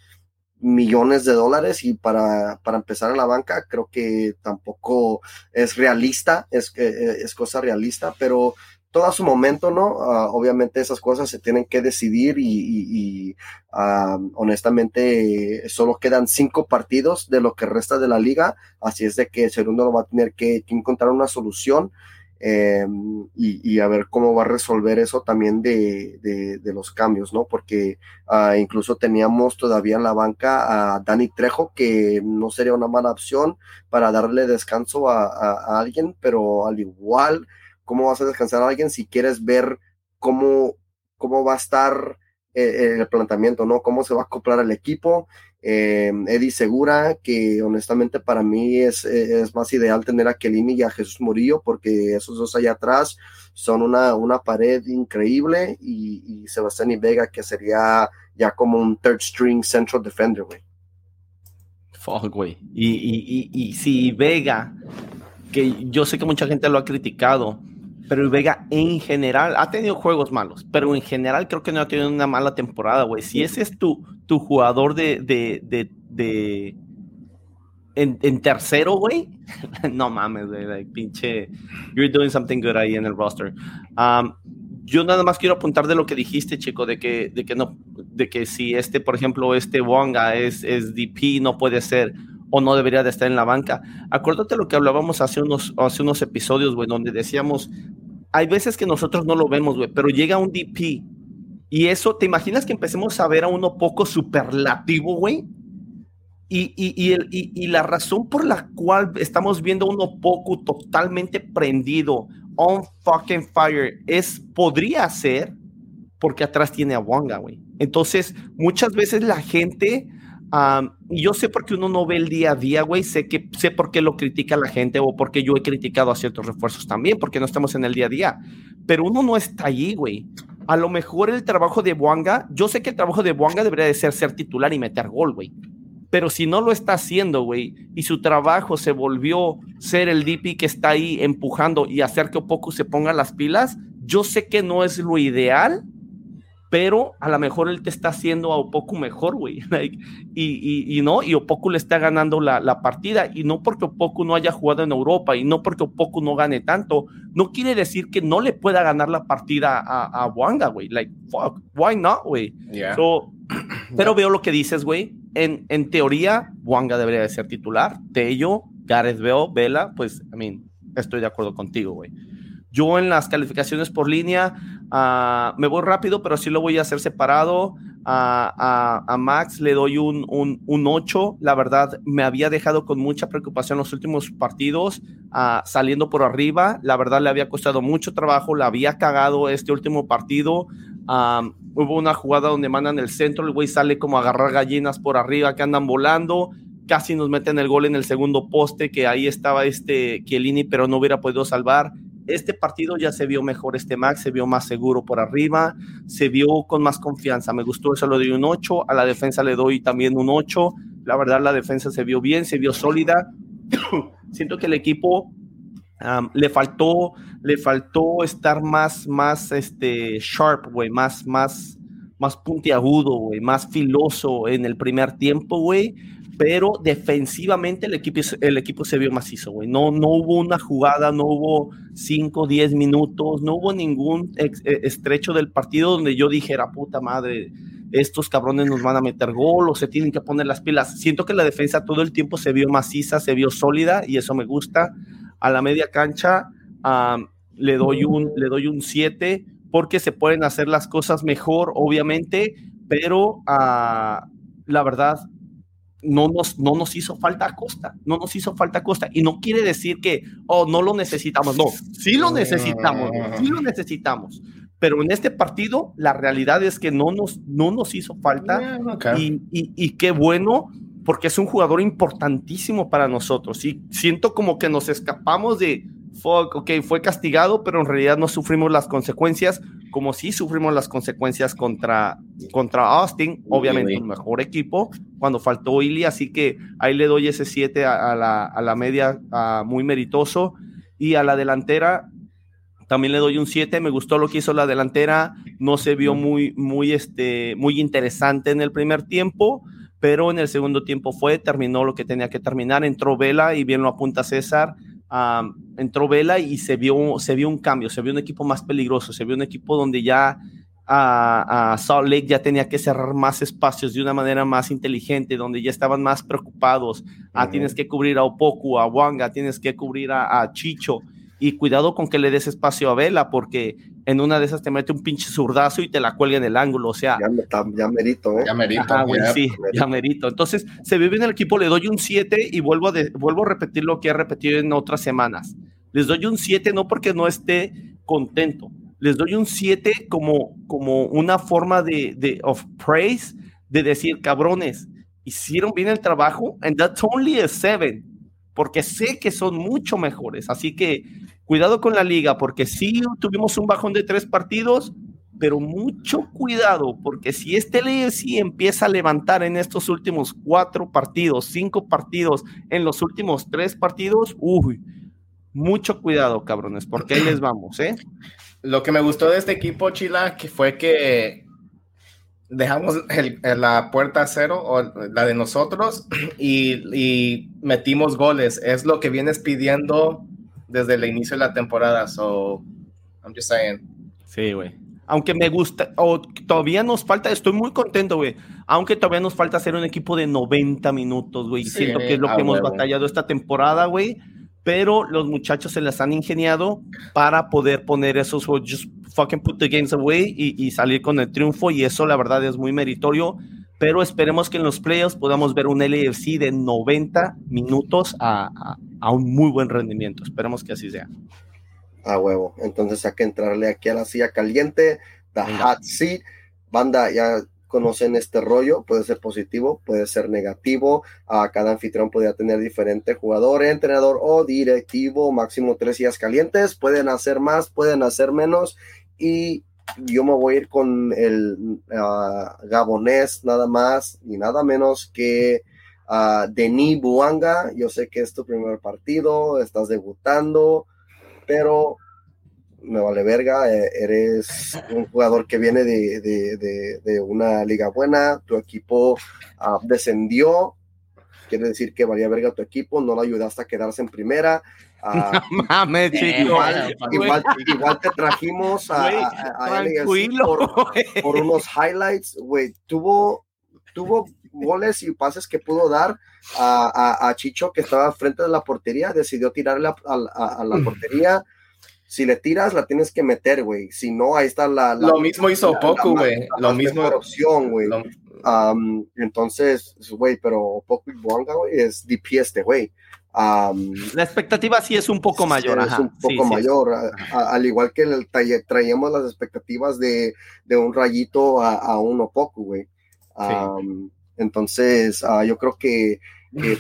[SPEAKER 4] millones de dólares y para, para empezar en la banca creo que tampoco es realista, es, eh, es cosa realista, pero todo a su momento, ¿no? Ah, obviamente esas cosas se tienen que decidir y, ah, honestamente solo quedan cinco partidos de lo que resta de la liga, así es de que el segundo va a tener que encontrar una solución Em, y, a ver cómo va a resolver eso también de, de, los cambios, ¿no? Porque ah, incluso teníamos todavía en la banca a Dani Trejo, que no sería una mala opción para darle descanso a, alguien, pero al igual, ¿cómo vas a descansar a alguien si quieres ver cómo, cómo va a estar eh, el planteamiento, ¿no? Cómo se va a acoplar el equipo eh, Eddie Segura, que honestamente para mí es, es, más ideal tener a Kelini y a Jesús Murillo, porque esos dos allá atrás son una, una pared increíble, y, Sebastián y Vega, que sería ya como un third string central defender, güey.
[SPEAKER 2] Fuck, güey. Y, y, y, y si Vega, que yo sé que mucha gente lo ha criticado, pero Vega en general ha tenido juegos malos, pero en general creo que no ha tenido una mala temporada, güey. Si ese es tu, tu jugador de, de, de, de en, en, tercero, güey, no mames, güey, pinche, you're doing something good ahí en el roster. Um, yo nada más quiero apuntar de lo que dijiste, chico, de que, de que no, de que si este, por ejemplo, este Wonga es, es DP, no puede ser o no debería de estar en la banca. Acuérdate lo que hablábamos hace unos, hace unos episodios, güey, donde decíamos, hay veces que nosotros no lo vemos, güey, pero llega un DP y eso, ¿te imaginas que empecemos a ver a uno poco superlativo, güey? Y, y, y, y, la razón por la cual estamos viendo a uno poco totalmente prendido, on fucking fire, es, podría ser porque atrás tiene a Wanga, güey. Entonces, muchas veces la gente, yo sé por qué uno no ve el día a día, güey, sé, que, sé por qué lo critica la gente o porque yo he criticado a ciertos refuerzos también, porque no estamos en el día a día, pero uno no está allí, güey. A lo mejor el trabajo de Wanga, yo sé que el trabajo de Wanga debería de ser ser titular y meter gol, güey. Pero si no lo está haciendo, güey, y su trabajo se volvió ser el DP que está ahí empujando y hacer que Opoku se ponga las pilas, yo sé que no es lo ideal, pero a lo mejor él te está haciendo a Opoku mejor, güey. y, y, no, y Opoku le está ganando la, partida. Y no porque Opoku no haya jugado en Europa y no porque Opoku no gane tanto, no quiere decir que no le pueda ganar la partida a, a Wanga, güey. Like, fuck, why not, güey? pero veo lo que dices, güey. En, en teoría, Wanga debería de ser titular. Tello, Gareth Veo, Vela, pues, I mean, estoy de acuerdo contigo, güey. Yo en las calificaciones por línea uh, me voy rápido, pero sí lo voy a hacer separado. a, a, Max le doy un, un, un, 8. La verdad, me había dejado con mucha preocupación los últimos partidos, uh, saliendo por arriba. La verdad, le había costado mucho trabajo, le había cagado este último partido. Uh, hubo una jugada donde mandan el centro, el güey sale como a agarrar gallinas por arriba que andan volando. Casi nos meten el gol en el segundo poste, que ahí estaba este Chiellini, pero no hubiera podido salvar este partido ya se vio mejor este Max, se vio más seguro por arriba, se vio con más confianza. Me gustó eso, le doy un 8, a la defensa le doy también un 8. La verdad, la defensa se vio bien, se vio sólida. Siento que el equipo le faltó, le faltó estar más, más, este, sharp, güey, más, más, más puntiagudo, güey, más filoso en el primer tiempo, güey pero defensivamente el equipo, el equipo se vio macizo, güey. No, no hubo una jugada, no hubo 5, 10 minutos, no hubo ningún e, estrecho del partido donde yo dijera, puta madre, estos cabrones nos van a meter gol o se tienen que poner las pilas. Siento que la defensa todo el tiempo se vio maciza, se vio sólida y eso me gusta. A la media cancha le doy un le doy un 7 porque se pueden hacer las cosas mejor, obviamente, pero uh, la verdad no nos, no nos hizo falta Costa, no nos hizo falta Costa. Y no quiere decir que, oh, no lo necesitamos, no, sí lo necesitamos, sí lo necesitamos. Pero en este partido, la realidad es que no nos, no nos hizo falta. Y, y, y qué bueno, porque es un jugador importantísimo para nosotros. Y siento como que nos escapamos de, ok, fue castigado, pero en realidad no sufrimos las consecuencias, como si sufrimos las consecuencias contra, contra Austin, obviamente un mejor equipo, cuando faltó Illy, así que ahí le doy ese 7 a, la, a, la, media, muy meritoso, y a la delantera también le doy un 7, me gustó lo que hizo la delantera, no se vio muy, muy, este, muy interesante en el primer tiempo, pero en el segundo tiempo fue, terminó lo que tenía que terminar, entró Vela y bien lo apunta César, entró Vela y se vio, se vio un cambio, se vio un equipo más peligroso, se vio un equipo donde ya a, Salt Lake ya tenía que cerrar más espacios de una manera más inteligente, donde ya estaban más preocupados. Ah, tienes que cubrir a Opoku, a Wanga, tienes que cubrir a Chicho y cuidado con que le des espacio a Vela, porque en una de esas te mete un pinche zurdazo y te la cuelga en el ángulo, o sea.
[SPEAKER 4] Ya, ya merito,
[SPEAKER 3] ¿eh? Ya merito.
[SPEAKER 2] sí, ya merito. Entonces, se vive en el equipo, le doy un 7 y vuelvo a, vuelvo a repetir lo que he repetido en otras semanas. Les doy un 7 no porque no esté contento, les doy un 7 como, como una forma de, de of praise, de decir, cabrones, hicieron bien el trabajo, and that's only a 7 porque sé que son mucho mejores. Así que cuidado con la liga, porque sí tuvimos un bajón de tres partidos, pero mucho cuidado, porque si este sí empieza a levantar en estos últimos cuatro partidos, cinco partidos, en los últimos tres partidos, uy, mucho cuidado, cabrones, porque ahí les vamos, ¿eh?
[SPEAKER 3] Lo que me gustó de este equipo, Chila, que fue que dejamos la puerta cero, o la de nosotros, y, metimos goles. Es lo que vienes pidiendo desde el inicio de la temporada. So, I'm just saying.
[SPEAKER 2] Sí, güey. aunque me gusta, o todavía nos falta, estoy muy contento, güey, aunque todavía nos falta hacer un equipo de 90 minutos, güey. Siento que es lo que hemos batallado esta temporada, güey. Pero los muchachos se las han ingeniado para poder poner esos, just fucking put the games away y, salir con el triunfo. Y eso, la verdad, es muy meritorio. Pero esperemos que en los playoffs podamos ver un LAFC de 90 minutos a, a un muy buen rendimiento. Esperemos que así sea.
[SPEAKER 4] A huevo. Entonces hay que entrarle aquí a la silla caliente, the hot seat. Banda, ya conocen este rollo, puede ser positivo, puede ser negativo. A cada anfitrión podría tener diferente jugador, entrenador o directivo, máximo tres sillas calientes. Pueden hacer más, pueden hacer menos. Y yo me voy a ir con el ah, gabonés, nada más y nada menos que uh, Denis Buanga. Yo sé que es tu primer partido, estás debutando pero me vale verga, eh, eres un jugador que viene de, una liga buena, tu equipo ah, descendió, quiere decir que valía verga tu equipo, no lo ayudaste a quedarse en primera.
[SPEAKER 2] Uh, mames,
[SPEAKER 4] igual, igual, te trajimos a, a, por, unos highlights, güey, tuvo, tuvo goles y pases que pudo dar a, Chicho que estaba frente de la portería, decidió tirarle a, la portería. Si le tiras, la tienes que meter, güey. Si no, ahí está la.
[SPEAKER 3] lo mismo hizo Poco, güey. Lo mismo.
[SPEAKER 4] opción, güey. entonces, güey, pero Poco y Bonga, güey, es DP este, güey.
[SPEAKER 2] la expectativa sí es un poco mayor.
[SPEAKER 4] Es un poco mayor. al igual que el, traíamos las expectativas de, de un rayito a, uno poco, güey. Entonces, ah, yo creo que,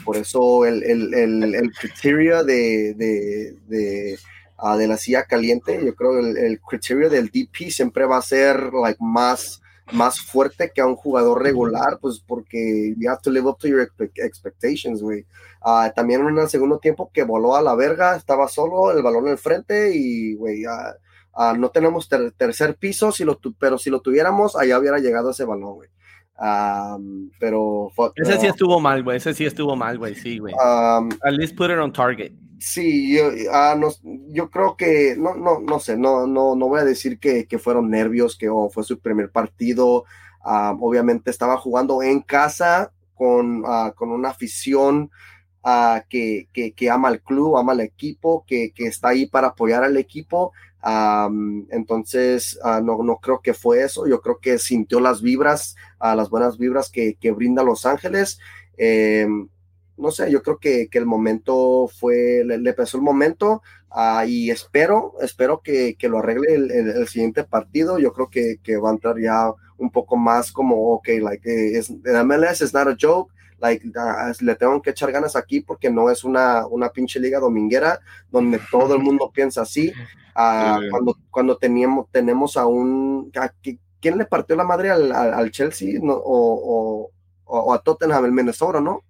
[SPEAKER 4] por eso el, el, el, criterio de, de, ah, de, la silla caliente, yo creo que el, criterio del DP siempre va a ser like, más, más fuerte que a un jugador regular, pues porque you have to live up to your expectations, güey. Ah, también en el segundo tiempo que voló a la verga, estaba solo, el balón en el frente y, güey, no tenemos tercer piso, si lo pero si lo tuviéramos, allá hubiera llegado ese balón, güey pero.
[SPEAKER 2] Ese sí estuvo mal, güey. Ese sí estuvo mal, güey. Sí, güey. At least put it on target.
[SPEAKER 4] Sí, yo, ah, yo creo que, no, no, no sé, no, no, no voy a decir que, que fueron nervios, que oh, fue su primer partido. obviamente estaba jugando en casa con, ah, con una afición que, que, que, ama el club, ama el equipo, que, que está ahí para apoyar al equipo entonces, ah, no, no creo que fue eso. Yo creo que sintió las vibras, a las buenas vibras que, que brinda Los Ángeles. Em, no sé, yo creo que, que el momento fue, le, le pesó el momento uh, y espero, espero que, que lo arregle el, el, siguiente partido. Yo creo que, que, va a entrar ya un poco más como, ok, like, es, MLS is not a joke like, le tengo que echar ganas aquí porque no es una, una pinche liga dominguera donde todo el mundo piensa así. Ah, cuando, cuando teníamos, tenemos a un... ¿Quién le partió la madre al, al, Chelsea no, o, o, a Tottenham, el Minnesota, no?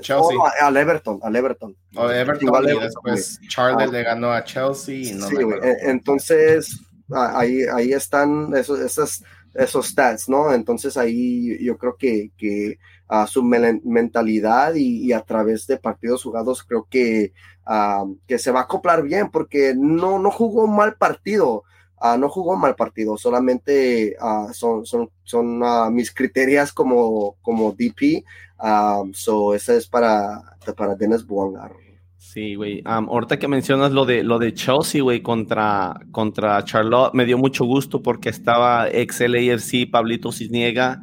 [SPEAKER 4] Chelsea. Oh, al Everton, al Everton.
[SPEAKER 3] O Everton, y después Charles ah. le ganó a Chelsea. Y no sí,
[SPEAKER 4] e, entonces, ahí, ahí están esos, esos, esos stats, ¿no? Entonces ahí yo creo que, que a su mentalidad y, a través de partidos jugados creo que, ah, que se va a acoplar bien porque no, no jugó mal partido. Uh, no jugó mal partido, solamente uh, son, son, son mis criterios como, como DP. so, esa es para, para Dennis Buongar.
[SPEAKER 2] Sí, güey. ahorita que mencionas lo de, lo de Chelsea, güey, contra, contra Charlotte, me dio mucho gusto porque estaba ex LAFC, Pablito Cisniega,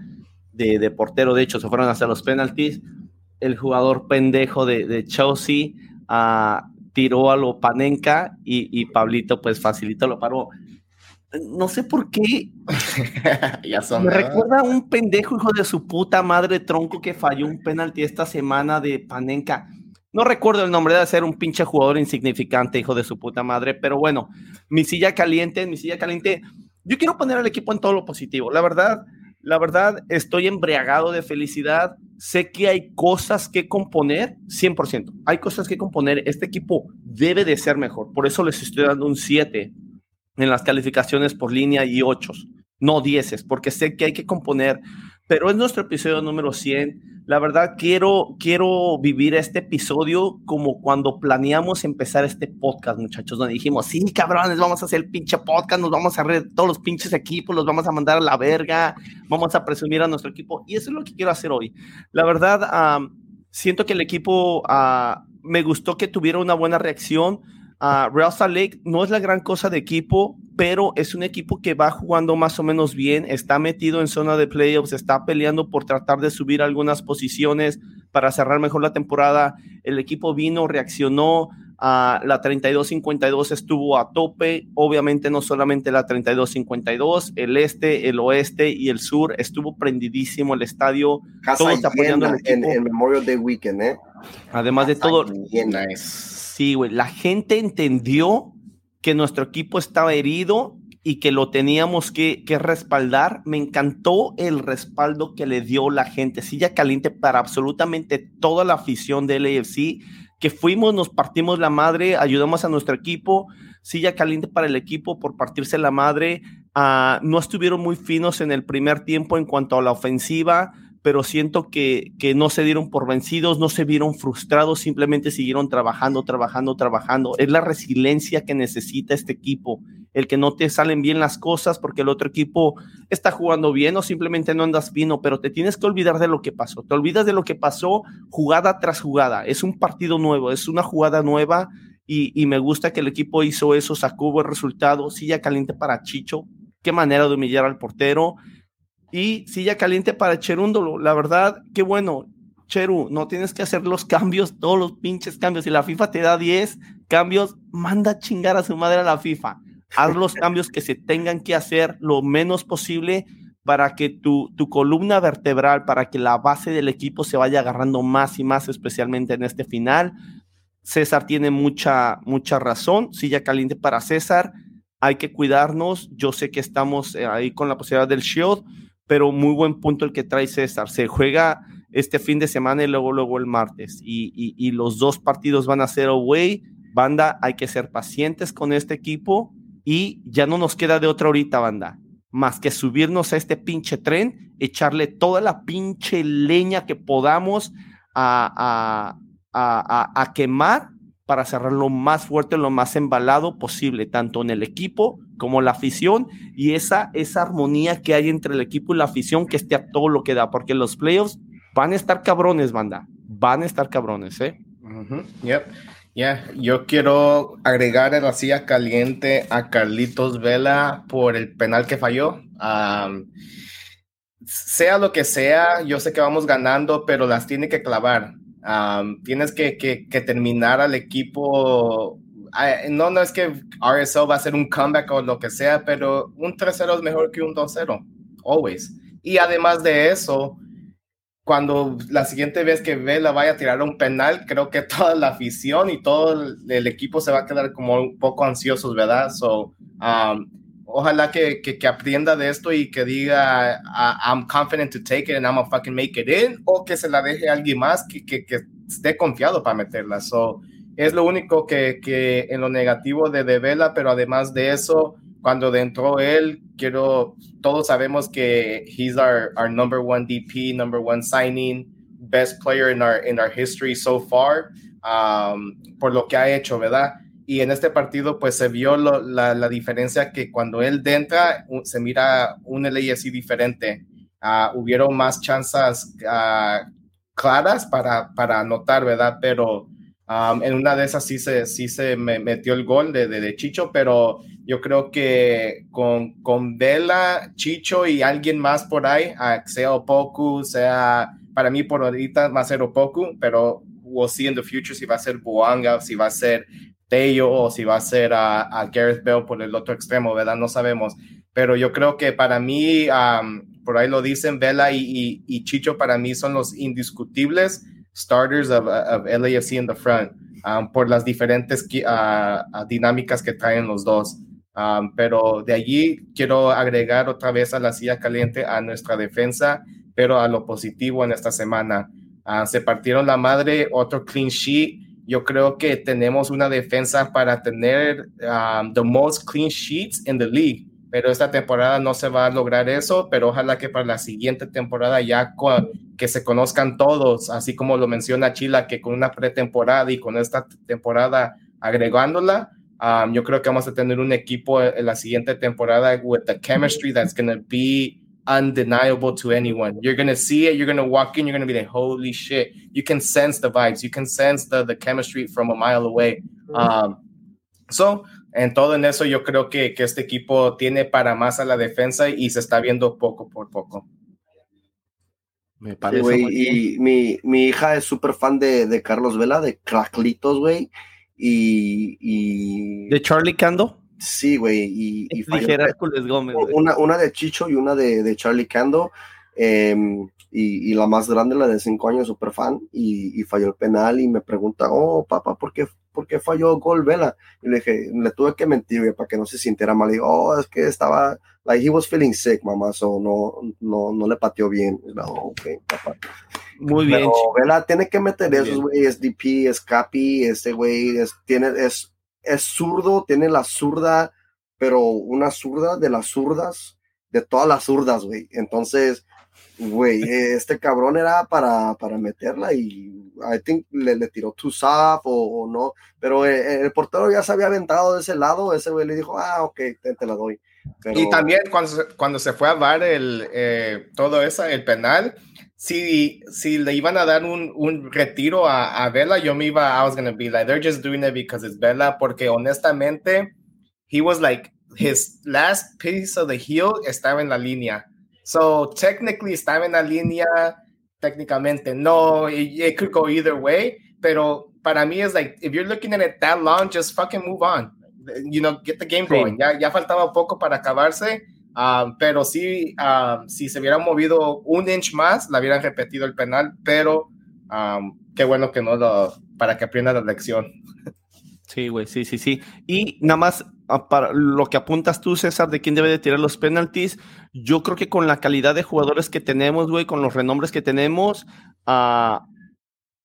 [SPEAKER 2] de, portero, de hecho, se fueron a hacer los penaltis. El jugador pendejo de, Chelsea uh, tiró a lo Panenka y, Pablito, pues facilito lo paró. No sé por qué.
[SPEAKER 3] ya son,
[SPEAKER 2] Me recuerda a un pendejo hijo de su puta madre tronco que falló un penalti esta semana de Panenka. No recuerdo el nombre de ser un pinche jugador insignificante, hijo de su puta madre, pero bueno, mi silla caliente, mi silla caliente. Yo quiero poner al equipo en todo lo positivo. La verdad, la verdad, estoy embriagado de felicidad. Sé que hay cosas que componer, 100%. Hay cosas que componer. Este equipo debe de ser mejor. Por eso les estoy dando un 7 en las calificaciones por línea y 8, no 10, porque sé que hay que componer pero es nuestro episodio número 100. La verdad, quiero, quiero vivir este episodio como cuando planeamos empezar este podcast, muchachos, donde dijimos, sí, cabrones, vamos a hacer el pinche podcast, nos vamos a reír todos los pinches equipos, los vamos a mandar a la verga, vamos a presumir a nuestro equipo. Y eso es lo que quiero hacer hoy. La verdad, siento que el equipo ah, me gustó que tuviera una buena reacción. Uh, Real Salt Lake no es la gran cosa de equipo, pero es un equipo que va jugando más o menos bien, está metido en zona de playoffs, está peleando por tratar de subir algunas posiciones para cerrar mejor la temporada. El equipo vino, reaccionó, a la 32-52 estuvo a tope, obviamente no solamente la 32-52, el este, el oeste y el sur estuvo prendidísimo el estadio,
[SPEAKER 4] todos apoyando al equipo. En, en, Memorial Day Weekend, ¿eh?
[SPEAKER 2] Además de todo, sí, güey, la gente entendió que nuestro equipo estaba herido y que lo teníamos que, que, respaldar. Me encantó el respaldo que le dio la gente, silla caliente para absolutamente toda la afición del AFC, que fuimos, nos partimos la madre, ayudamos a nuestro equipo, silla caliente para el equipo por partirse la madre. Uh, no estuvieron muy finos en el primer tiempo en cuanto a la ofensiva pero siento que, que no se dieron por vencidos, no se vieron frustrados, simplemente siguieron trabajando, trabajando, trabajando. Es la resiliencia que necesita este equipo, el que no te salen bien las cosas porque el otro equipo está jugando bien o simplemente no andas fino, pero te tienes que olvidar de lo que pasó. Te olvidas de lo que pasó jugada tras jugada. Es un partido nuevo, es una jugada nueva y, y me gusta que el equipo hizo eso, sacó buen resultado, silla caliente para Chicho. Qué manera de humillar al portero y silla caliente para Cherúndolo. La verdad, qué bueno. Cheru, no tienes que hacer los cambios, todos los pinches cambios. Si la FIFA te da 10 cambios, manda a chingar a su madre a la FIFA. Haz los cambios que se tengan que hacer lo menos posible para que tu, tu columna vertebral, para que la base del equipo se vaya agarrando más y más, especialmente en este final. César tiene mucha, mucha razón. Silla caliente para César. Hay que cuidarnos. Yo sé que estamos eh, ahí con la posibilidad del shield pero muy buen punto el que trae César. Se juega este fin de semana y luego, luego el martes. Y, los dos partidos van a ser away. Banda, hay que ser pacientes con este equipo y ya no nos queda de otra ahorita, banda, más que subirnos a este pinche tren, echarle toda la pinche leña que podamos a, a, a quemar para cerrar lo más fuerte, lo más embalado posible, tanto en el equipo como la afición y esa, esa armonía que hay entre el equipo y la afición que esté a todo lo que da, porque los playoffs van a estar cabrones, banda, van a estar cabrones, ¿eh?
[SPEAKER 3] Yep. Yeah. yo quiero agregar la silla caliente a Carlitos Vela por el penal que falló. sea lo que sea, yo sé que vamos ganando, pero las tiene que clavar tienes que, que, terminar al equipo. No, no es que RSL va a hacer un comeback o lo que sea, pero un 3-0 es mejor que un 2-0, always. Y además de eso, cuando la siguiente vez que Vela vaya a tirar un penal, creo que toda la afición y todo el, equipo se va a quedar como un poco ansiosos, ¿verdad? So, ojalá que, que, aprenda de esto y que diga, I'm confident to take it and I'm gonna fucking make it in, o que se la deje a alguien más que, que, que esté confiado para meterla. So, es lo único que, que en lo negativo de De Vela, pero además de eso, cuando entró él, quiero, todos sabemos que he's our, our number one DP, number one signing, best player in our, in our history so far, um, por lo que ha hecho, ¿verdad? Y en este partido pues se vio la, la, diferencia que cuando él entra se mira un LAFC diferente. Uh, hubieron más chances uh, claras para, para anotar, ¿verdad? Pero um, en una de esas sí se, sí se me metió el gol de, de, Chicho, pero yo creo que con, con Vela, Chicho y alguien más por ahí, uh, sea Opoku, sea para mí por ahorita va a ser Opoku, pero we'll see in the future si va a ser Boanga, si va a ser o si va a ser a, Gareth Bell por el otro extremo, ¿verdad? No sabemos. Pero yo creo que para mí, por ahí lo dicen, Vela y, y, Chicho para mí son los indiscutibles starters of, of LAFC in the front por las diferentes dinámicas que traen los dos. pero de allí quiero agregar otra vez a la silla caliente a nuestra defensa, pero a lo positivo en esta semana. Ah, se partieron la madre, otro clean sheet yo creo que tenemos una defensa para tener um, the most clean sheets in the league. pero esta temporada no se va a lograr eso, pero ojalá que para la siguiente temporada ya que se conozcan todos, así como lo menciona Chila, que con una pretemporada y con esta temporada agregándola, um, yo creo que vamos a tener un equipo en la siguiente temporada with the chemistry that's going be undeniable to anyone. You're going to see it, you're going to walk in, you're going to be like, holy shit. You can sense the vibes, you can sense the, the chemistry from a mile away. Um, so, en todo en eso yo creo que, que, este equipo tiene para más a la defensa y se está viendo poco por poco.
[SPEAKER 4] Me parece. y mi, mi, hija es súper fan de, de, Carlos Vela, de Craclitos, güey. Y, y,
[SPEAKER 2] ¿De Charlie Cando?
[SPEAKER 4] Sí, güey. Y, y
[SPEAKER 2] Gómez.
[SPEAKER 4] Una, una de Chicho y una de, de Charlie Cando. Eh, y, y, la más grande, la de cinco años, súper fan, y, y, falló el penal y me pregunta, oh, papá, ¿por qué, por qué falló gol Vela? Y le dije, le tuve que mentir para que no se sintiera mal. Y digo, oh, es que estaba, like, he was feeling sick, mamá, so no, no, no le pateó bien. No, okay, papá.
[SPEAKER 2] Muy bien. Pero
[SPEAKER 4] Vela tiene que meter esos, güey, es DP, es Capi, este güey, es, tiene, es, es zurdo, tiene la zurda, pero una zurda de las zurdas, de todas las zurdas, güey. Entonces, güey, este cabrón era para, para meterla y I think le, le tiró too soft o, no, pero eh, el, portero ya se había aventado de ese lado, ese güey le dijo, ah, ok, te, la doy.
[SPEAKER 3] Y también cuando, cuando se fue a dar el, eh, todo eso, el penal, si, si le iban a dar un, un retiro a, a, Vela, yo me iba, I was gonna be like, they're just doing it because it's Vela, porque honestamente, he was like, his last piece of the heel estaba en la línea So technically estaba en la línea, técnicamente no, it, it, could go either way, pero para mí es like, if you're looking at it that long, just fucking move on. You know, get the game going. Ya, ya faltaba poco para acabarse, um, pero sí, um, si se hubiera movido un inch más, la hubieran repetido el penal, pero um, qué bueno que no lo, para que aprenda la lección.
[SPEAKER 2] Sí, güey, sí, sí, sí. Y nada más ah, para lo que apuntas tú, César, de quién debe de tirar los penalties, yo creo que con la calidad de jugadores que tenemos, güey, con los renombres que tenemos,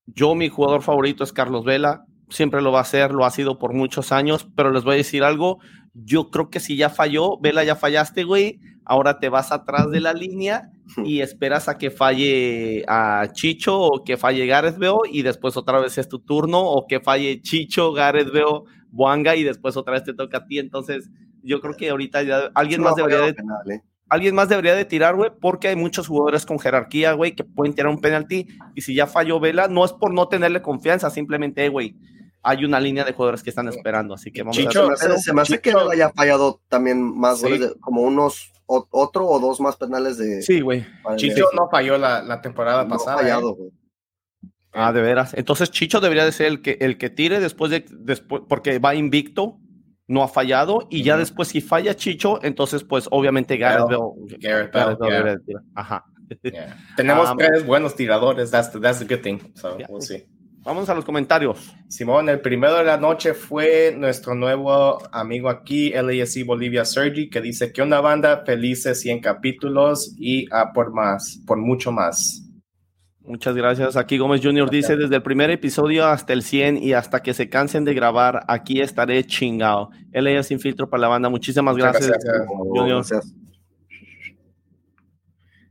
[SPEAKER 2] yo mi jugador favorito es Carlos Vela, siempre lo va a ser, lo ha sido por muchos años, pero les voy a decir algo, yo creo que si ya falló, Vela ya fallaste, güey, ahora te vas atrás de la línea y esperas a que falle a Chicho o que falle Gareth Veo y después otra vez es tu turno o que falle Chicho, Gareth Veo, Boanga y después otra vez te toca a ti. Entonces, yo creo que ahorita ya alguien más debería de, ¿eh? alguien más debería de tirar, güey, porque hay muchos jugadores con jerarquía, güey, que pueden tirar un penalti y si ya falló Vela, no es por no tenerle confianza, simplemente, güey, hay una línea de jugadores que están esperando, así que vamos
[SPEAKER 4] a ver. Se, me hace que no haya fallado también más goles, como unos otro o dos más penales de.
[SPEAKER 2] Sí, güey.
[SPEAKER 3] Chicho no falló la, la temporada no pasada.
[SPEAKER 4] Fallado,
[SPEAKER 2] ¿eh? Ah, de veras. Entonces Chicho debería de ser el que, el que tire después de, después, porque va invicto, no ha fallado, y ya después si falla Chicho, entonces pues obviamente Gareth
[SPEAKER 3] Bell. Gareth Ajá. Tenemos um, tres buenos tiradores, that's, the, that's the good thing, so we'll see.
[SPEAKER 2] Vamos a los comentarios.
[SPEAKER 3] Simón, el primero de la noche fue nuestro nuevo amigo aquí, LASC Bolivia Sergi, que dice que una banda felices 100 capítulos y a por más, por mucho más.
[SPEAKER 2] Muchas gracias. Aquí Gómez Jr. dice, desde el primer episodio hasta el 100 y hasta que se cansen de grabar, aquí estaré chingado. LA sin filtro para la banda. Muchísimas gracias, gracias. Junior. Gracias.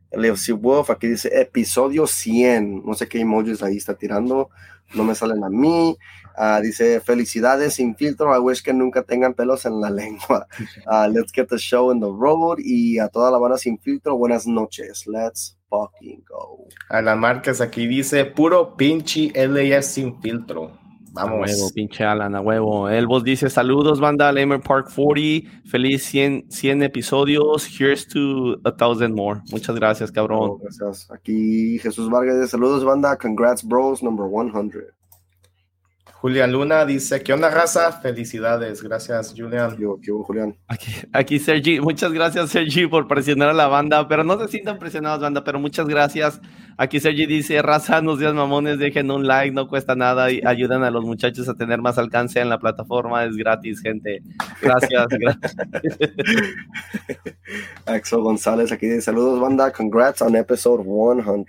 [SPEAKER 4] LFC Wolf, aquí dice episodio 100. No sé qué emojis ahí está tirando no me salen a mí. Uh, dice, felicidades sin filtro, I wish que nunca tengan pelos en la lengua. Uh, let's get the show in the road. Y a toda la banda sin filtro, buenas noches. Let's fucking go.
[SPEAKER 3] A la marcas aquí dice, puro pinche LAS sin filtro. Vamos.
[SPEAKER 2] A huevo, pinche Alan, a huevo. Elbos dice, saludos, banda Lamer Park 40. Feliz 100, 100 episodios. Here's to a thousand more. Muchas gracias, cabrón.
[SPEAKER 4] Oh, gracias. Aquí Jesús Vargas dice, saludos, banda. Congrats, bros, number 100.
[SPEAKER 3] Julián Luna dice, ¿qué onda, raza? Felicidades. Gracias, Julián.
[SPEAKER 4] Yo, ¿qué Julián?
[SPEAKER 2] Aquí, aquí, Sergi. Muchas gracias, Sergi, por presionar a la banda. Pero no se sientan presionados, banda, pero muchas gracias. Aquí Sergi dice, raza, nos días mamones, dejen un like, no cuesta nada y ayudan a los muchachos a tener más alcance en la plataforma. Es gratis, gente. Gracias. gracias.
[SPEAKER 4] Axel González aquí dice, saludos, banda. Congrats on episode 100.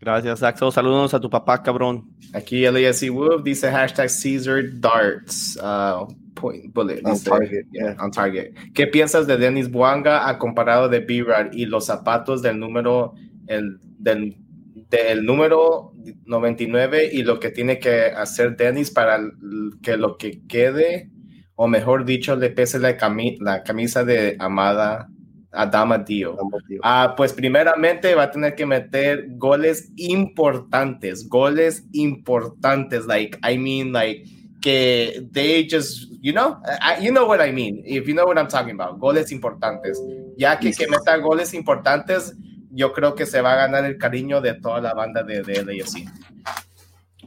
[SPEAKER 2] Gracias, Axel. Saludos a tu papá, cabrón.
[SPEAKER 3] Aquí LASC Wolf dice hashtag Caesar Darts. Uh, point bullet.
[SPEAKER 4] On
[SPEAKER 3] dice,
[SPEAKER 4] target,
[SPEAKER 3] yeah, on target. ¿Qué piensas de Dennis Buanga a comparado de B-Rad y los zapatos del número, el, del, del número 99 y lo que tiene que hacer Dennis para que lo que quede, o mejor dicho, le pese la, cami la camisa de Amada Adama Dio. Ah, pues primeramente va a tener que meter goles importantes, goles importantes, like, I mean, like, que they just, you know, I, you know what I mean, if you know what I'm talking about, goles importantes. Ya que, que meta goles importantes, yo creo que se va a ganar el cariño de toda la banda de, de LAFC.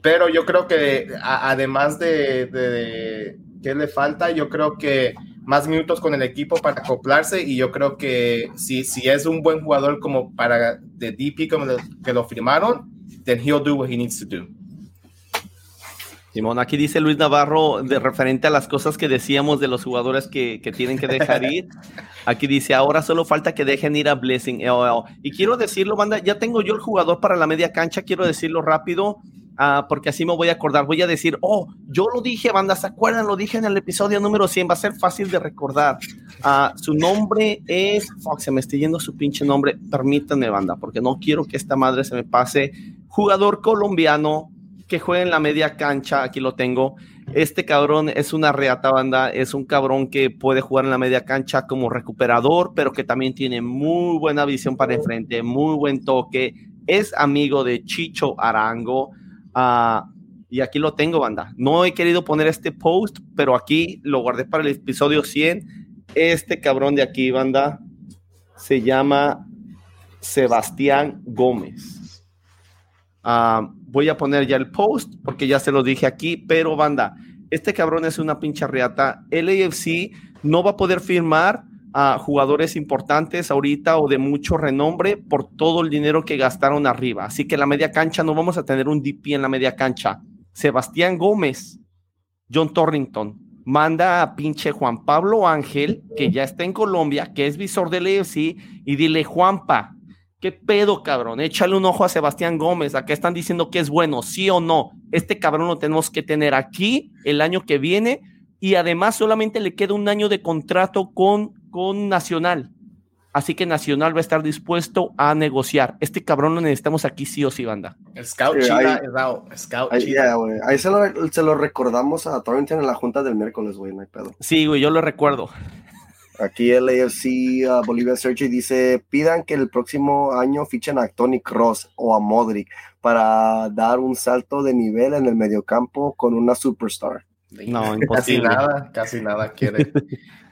[SPEAKER 3] Pero yo creo que además de, de, qué le falta, yo creo que más minutos con el equipo para acoplarse y yo creo que si, si es un buen jugador como para de DP como que lo firmaron, then he'll do what he needs to do.
[SPEAKER 2] Simón, aquí dice Luis Navarro de referente a las cosas que decíamos de los jugadores que, que tienen que dejar ir. Aquí dice, ahora solo falta que dejen ir a Blessing. Y quiero decirlo, banda, ya tengo yo el jugador para la media cancha, quiero decirlo rápido. Uh, porque así me voy a acordar. Voy a decir, oh, yo lo dije, banda, ¿se acuerdan? Lo dije en el episodio número 100, va a ser fácil de recordar. Uh, su nombre es, fuck, se me está yendo su pinche nombre, permítanme, banda, porque no quiero que esta madre se me pase. Jugador colombiano que juega en la media cancha, aquí lo tengo. Este cabrón es una reata banda, es un cabrón que puede jugar en la media cancha como recuperador, pero que también tiene muy buena visión para enfrente, muy buen toque. Es amigo de Chicho Arango. Uh, y aquí lo tengo, banda. No he querido poner este post, pero aquí lo guardé para el episodio 100. Este cabrón de aquí, banda, se llama Sebastián Gómez. Uh, voy a poner ya el post porque ya se lo dije aquí, pero banda, este cabrón es una pincha reata. El AFC no va a poder firmar a jugadores importantes ahorita o de mucho renombre por todo el dinero que gastaron arriba. Así que la media cancha no vamos a tener un DP en la media cancha. Sebastián Gómez, John Torrington, manda a pinche Juan Pablo Ángel, que ya está en Colombia, que es visor del AFC, y dile, Juanpa, ¿qué pedo, cabrón? Échale un ojo a Sebastián Gómez, a qué están diciendo que es bueno, sí o no. Este cabrón lo tenemos que tener aquí el año que viene y además solamente le queda un año de contrato con con Nacional. Así que Nacional va a estar dispuesto a negociar. Este cabrón lo necesitamos aquí sí o sí, banda.
[SPEAKER 3] Scout sí, Chida ahí. Scout
[SPEAKER 4] ahí, Chida. Yeah, ahí se lo, se lo, recordamos a Torrington en la junta del miércoles, güey, no hay pedo.
[SPEAKER 2] Sí, güey, yo lo recuerdo.
[SPEAKER 4] Aquí el AFC uh, Bolivia Search dice, pidan que el próximo año fichen a Tony Cross o a Modric para dar un salto de nivel en el mediocampo con una superstar.
[SPEAKER 2] No, imposible.
[SPEAKER 3] Casi nada, casi nada quiere.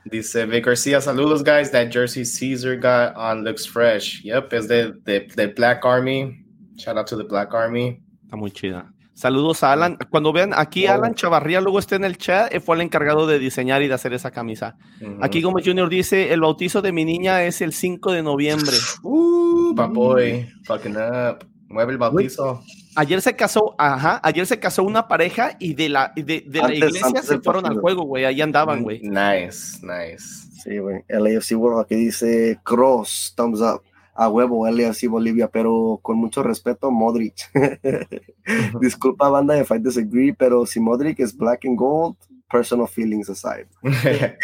[SPEAKER 3] Dice Vic Garcia, saludos guys, that jersey Caesar got on looks fresh. Yep, es de, de, de, Black Army. Shout out to the Black Army.
[SPEAKER 2] Está muy chida. Saludos a Alan. Cuando vean aquí. Alan Chavarría luego está en el chat, fue el encargado de diseñar y de hacer esa camisa. Uh -huh. Aquí Gómez Jr. dice, el bautizo de mi niña es el 5 de noviembre.
[SPEAKER 3] Uh, papoy, fucking up. Mueve el bautizo.
[SPEAKER 2] Ayer se casó, ajá, ayer se casó una pareja y de la, de, de la iglesia se fueron partido. al juego, güey, ahí andaban, güey.
[SPEAKER 3] Nice, nice.
[SPEAKER 4] Sí, güey, LAFC World aquí dice Cross, thumbs up, a huevo, LAFC Bolivia, pero con mucho respeto, Modric. Disculpa, banda, if I disagree, pero si Modric es black and gold, personal feelings aside.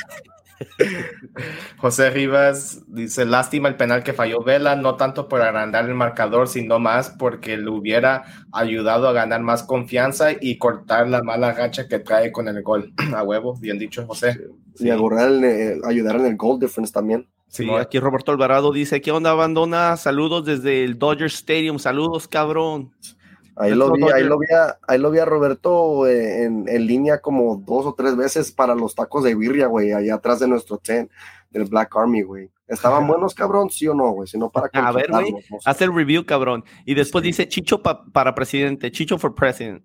[SPEAKER 3] José Rivas dice, lástima el penal que falló Vela, no tanto por agrandar el marcador, sino más porque le hubiera ayudado a ganar más confianza y cortar la mala gacha que trae con el gol. a huevo, bien dicho, José.
[SPEAKER 4] Sí. Y eh, ayudar en el goal difference también.
[SPEAKER 2] Sí, aquí Roberto Alvarado dice, ¿qué onda, abandona? Saludos desde el Dodger Stadium, saludos, cabrón.
[SPEAKER 4] Ahí lo, vi, ahí, lo vi a, ahí lo vi a Roberto eh, en, en, línea como dos o tres veces para los tacos de birria, güey, allá atrás de nuestro tent del Black Army, güey. ¿Estaban buenos, cabrón? ¿Sí o no, güey? Si no, para
[SPEAKER 2] A ver, güey, no sé. hace el review, cabrón. Y después sí. dice Chicho pa para presidente, Chicho for president.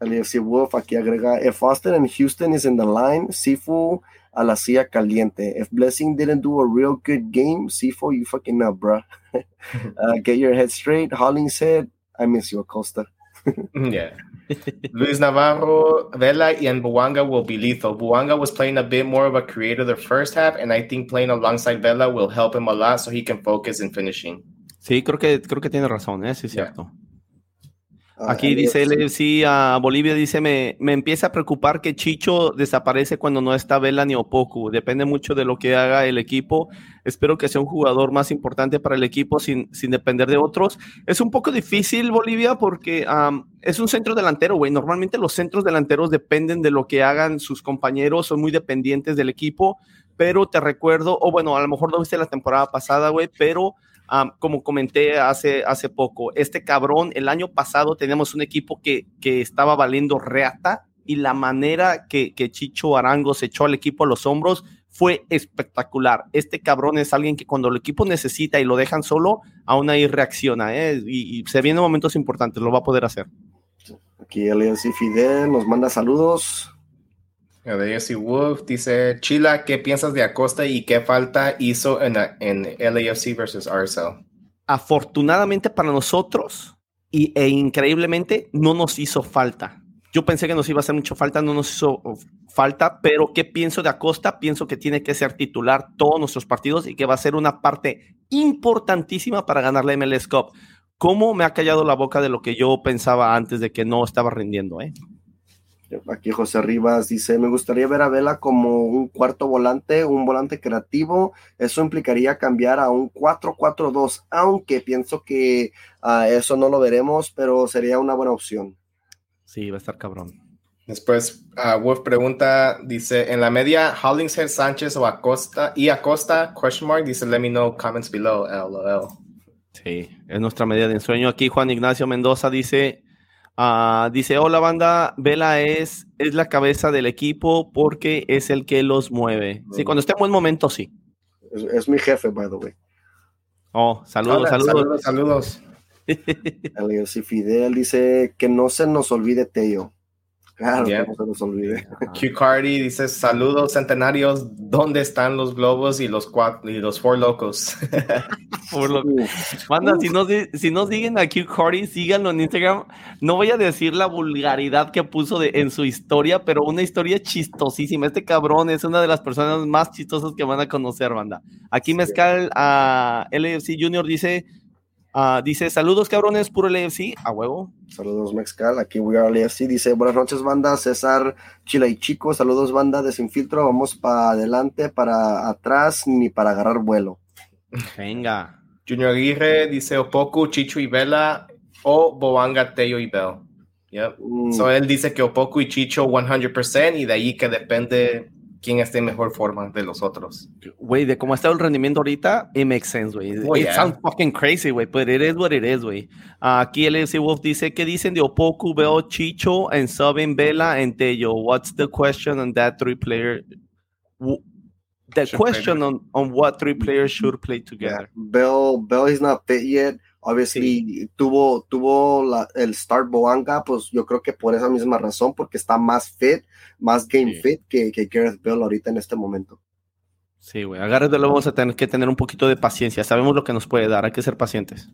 [SPEAKER 4] LFC Wolf aquí agrega, if Austin and Houston is in the line, Sifu a la silla caliente. If Blessing didn't do a real good game, Sifu, you fucking up, bro. uh, get your head straight. Hollings said, I miss you, Acosta.
[SPEAKER 3] yeah. Luis Navarro, Vela, and Buanga will be lethal. Buanga was playing a bit more of a creator the first half, and I think playing alongside Vela will help him a lot so he can focus in finishing.
[SPEAKER 2] Sí, creo que, creo que tiene razón, ¿eh? sí, es cierto. Ah, Aquí dice sí, a Bolivia dice, me, me, empieza a preocupar que Chicho desaparece cuando no está Vela ni Opoku. Depende mucho de lo que haga el equipo. Espero que sea un jugador más importante para el equipo sin, sin depender de otros. Es un poco difícil Bolivia porque es un centro delantero, güey. Normalmente los centros delanteros dependen de lo que hagan sus compañeros, son muy dependientes del equipo. Pero te recuerdo, o bueno, a lo mejor lo viste la temporada pasada, güey, pero como comenté hace, hace poco, este cabrón, el año pasado teníamos un equipo que, que estaba valiendo reata y la manera que, que Chicho Arango se echó al equipo a los hombros fue espectacular. Este cabrón es alguien que cuando el equipo necesita y lo dejan solo, aún ahí reacciona ¿eh? y, se vienen momentos importantes, lo va a poder hacer.
[SPEAKER 4] Aquí Alianza Fidel nos manda saludos.
[SPEAKER 3] LAFC Wolf dice, Chila, ¿qué piensas de Acosta y qué falta hizo en, en LAFC versus RSL?
[SPEAKER 2] Afortunadamente para nosotros y, e increíblemente no nos hizo falta. Yo pensé que nos iba a hacer mucho falta, no nos hizo falta, pero ¿qué pienso de Acosta? Pienso que tiene que ser titular todos nuestros partidos y que va a ser una parte importantísima para ganar la MLS Cup. ¿Cómo me ha callado la boca de lo que yo pensaba antes de que no estaba rindiendo? Eh?
[SPEAKER 4] Aquí José Rivas dice, me gustaría ver a Vela como un cuarto volante, un volante creativo. Eso implicaría cambiar a un 4-4-2, aunque pienso que uh, eso no lo veremos, pero sería una buena opción.
[SPEAKER 2] Sí, va a estar cabrón.
[SPEAKER 3] Después, uh, Wolf pregunta, dice, en la media, Hollingshead, Sánchez o Acosta, y Acosta, question mark, dice, let me know, comments below, LOL.
[SPEAKER 2] Sí, es nuestra media de ensueño. Aquí Juan Ignacio Mendoza dice, Ah, dice, hola banda, Vela es, es la cabeza del equipo porque es el que los mueve. Sí, cuando esté en buen momento, sí.
[SPEAKER 4] Es, mi jefe, by the way.
[SPEAKER 2] Oh, saludos, saludos.
[SPEAKER 3] Saludos,
[SPEAKER 4] saludos. Fidel dice que no se nos olvide Teo. Claro, que no se nos olvide.
[SPEAKER 3] Q Cardi dice: Saludos centenarios, ¿dónde están los globos y los cuatro y los four locos?
[SPEAKER 2] Manda, si no, si no siguen a Q Cardi, síganlo en Instagram. No voy a decir la vulgaridad que puso de, en su historia, pero una historia chistosísima. Este cabrón es una de las personas más chistosas que van a conocer, banda. Aquí Mezcal a LFC Junior dice Ah, dice, saludos cabrones, puro LFC, a huevo.
[SPEAKER 4] Saludos Mexcal, aquí We Are LFC. Dice, buenas noches banda, César, Chila y Chico, saludos banda de Sin Filtro, vamos para adelante, para atrás, ni para agarrar vuelo.
[SPEAKER 2] Venga.
[SPEAKER 3] Junior Aguirre dice, Opoku, Chicho y Vela, o Boanga, Teo y Bell. Yep. Mm. So él dice que Opoku y Chicho 100% y de ahí que depende quién esté en mejor forma de los otros.
[SPEAKER 2] Güey, de cómo está el rendimiento ahorita, it makes sense, güey. Oh, it sounds fucking crazy, güey, but it is what it is, güey. aquí el LFC Wolf dice, ¿qué dicen de Opoku, Veo, Chicho, and Subin, Vela, and Tello? What's the question on that three player? The question on, on what three players should play together.
[SPEAKER 4] Bell, Bell is not fit yet. Obviously, tuvo, tuvo la, el start Boanga, pues yo creo que por esa misma razón, porque está más fit, más game fit que, que Gareth Bell ahorita en este momento.
[SPEAKER 2] Sí, güey, a Gareth Bell vamos a tener que tener un poquito de paciencia. Sabemos lo que nos puede dar, hay que ser pacientes.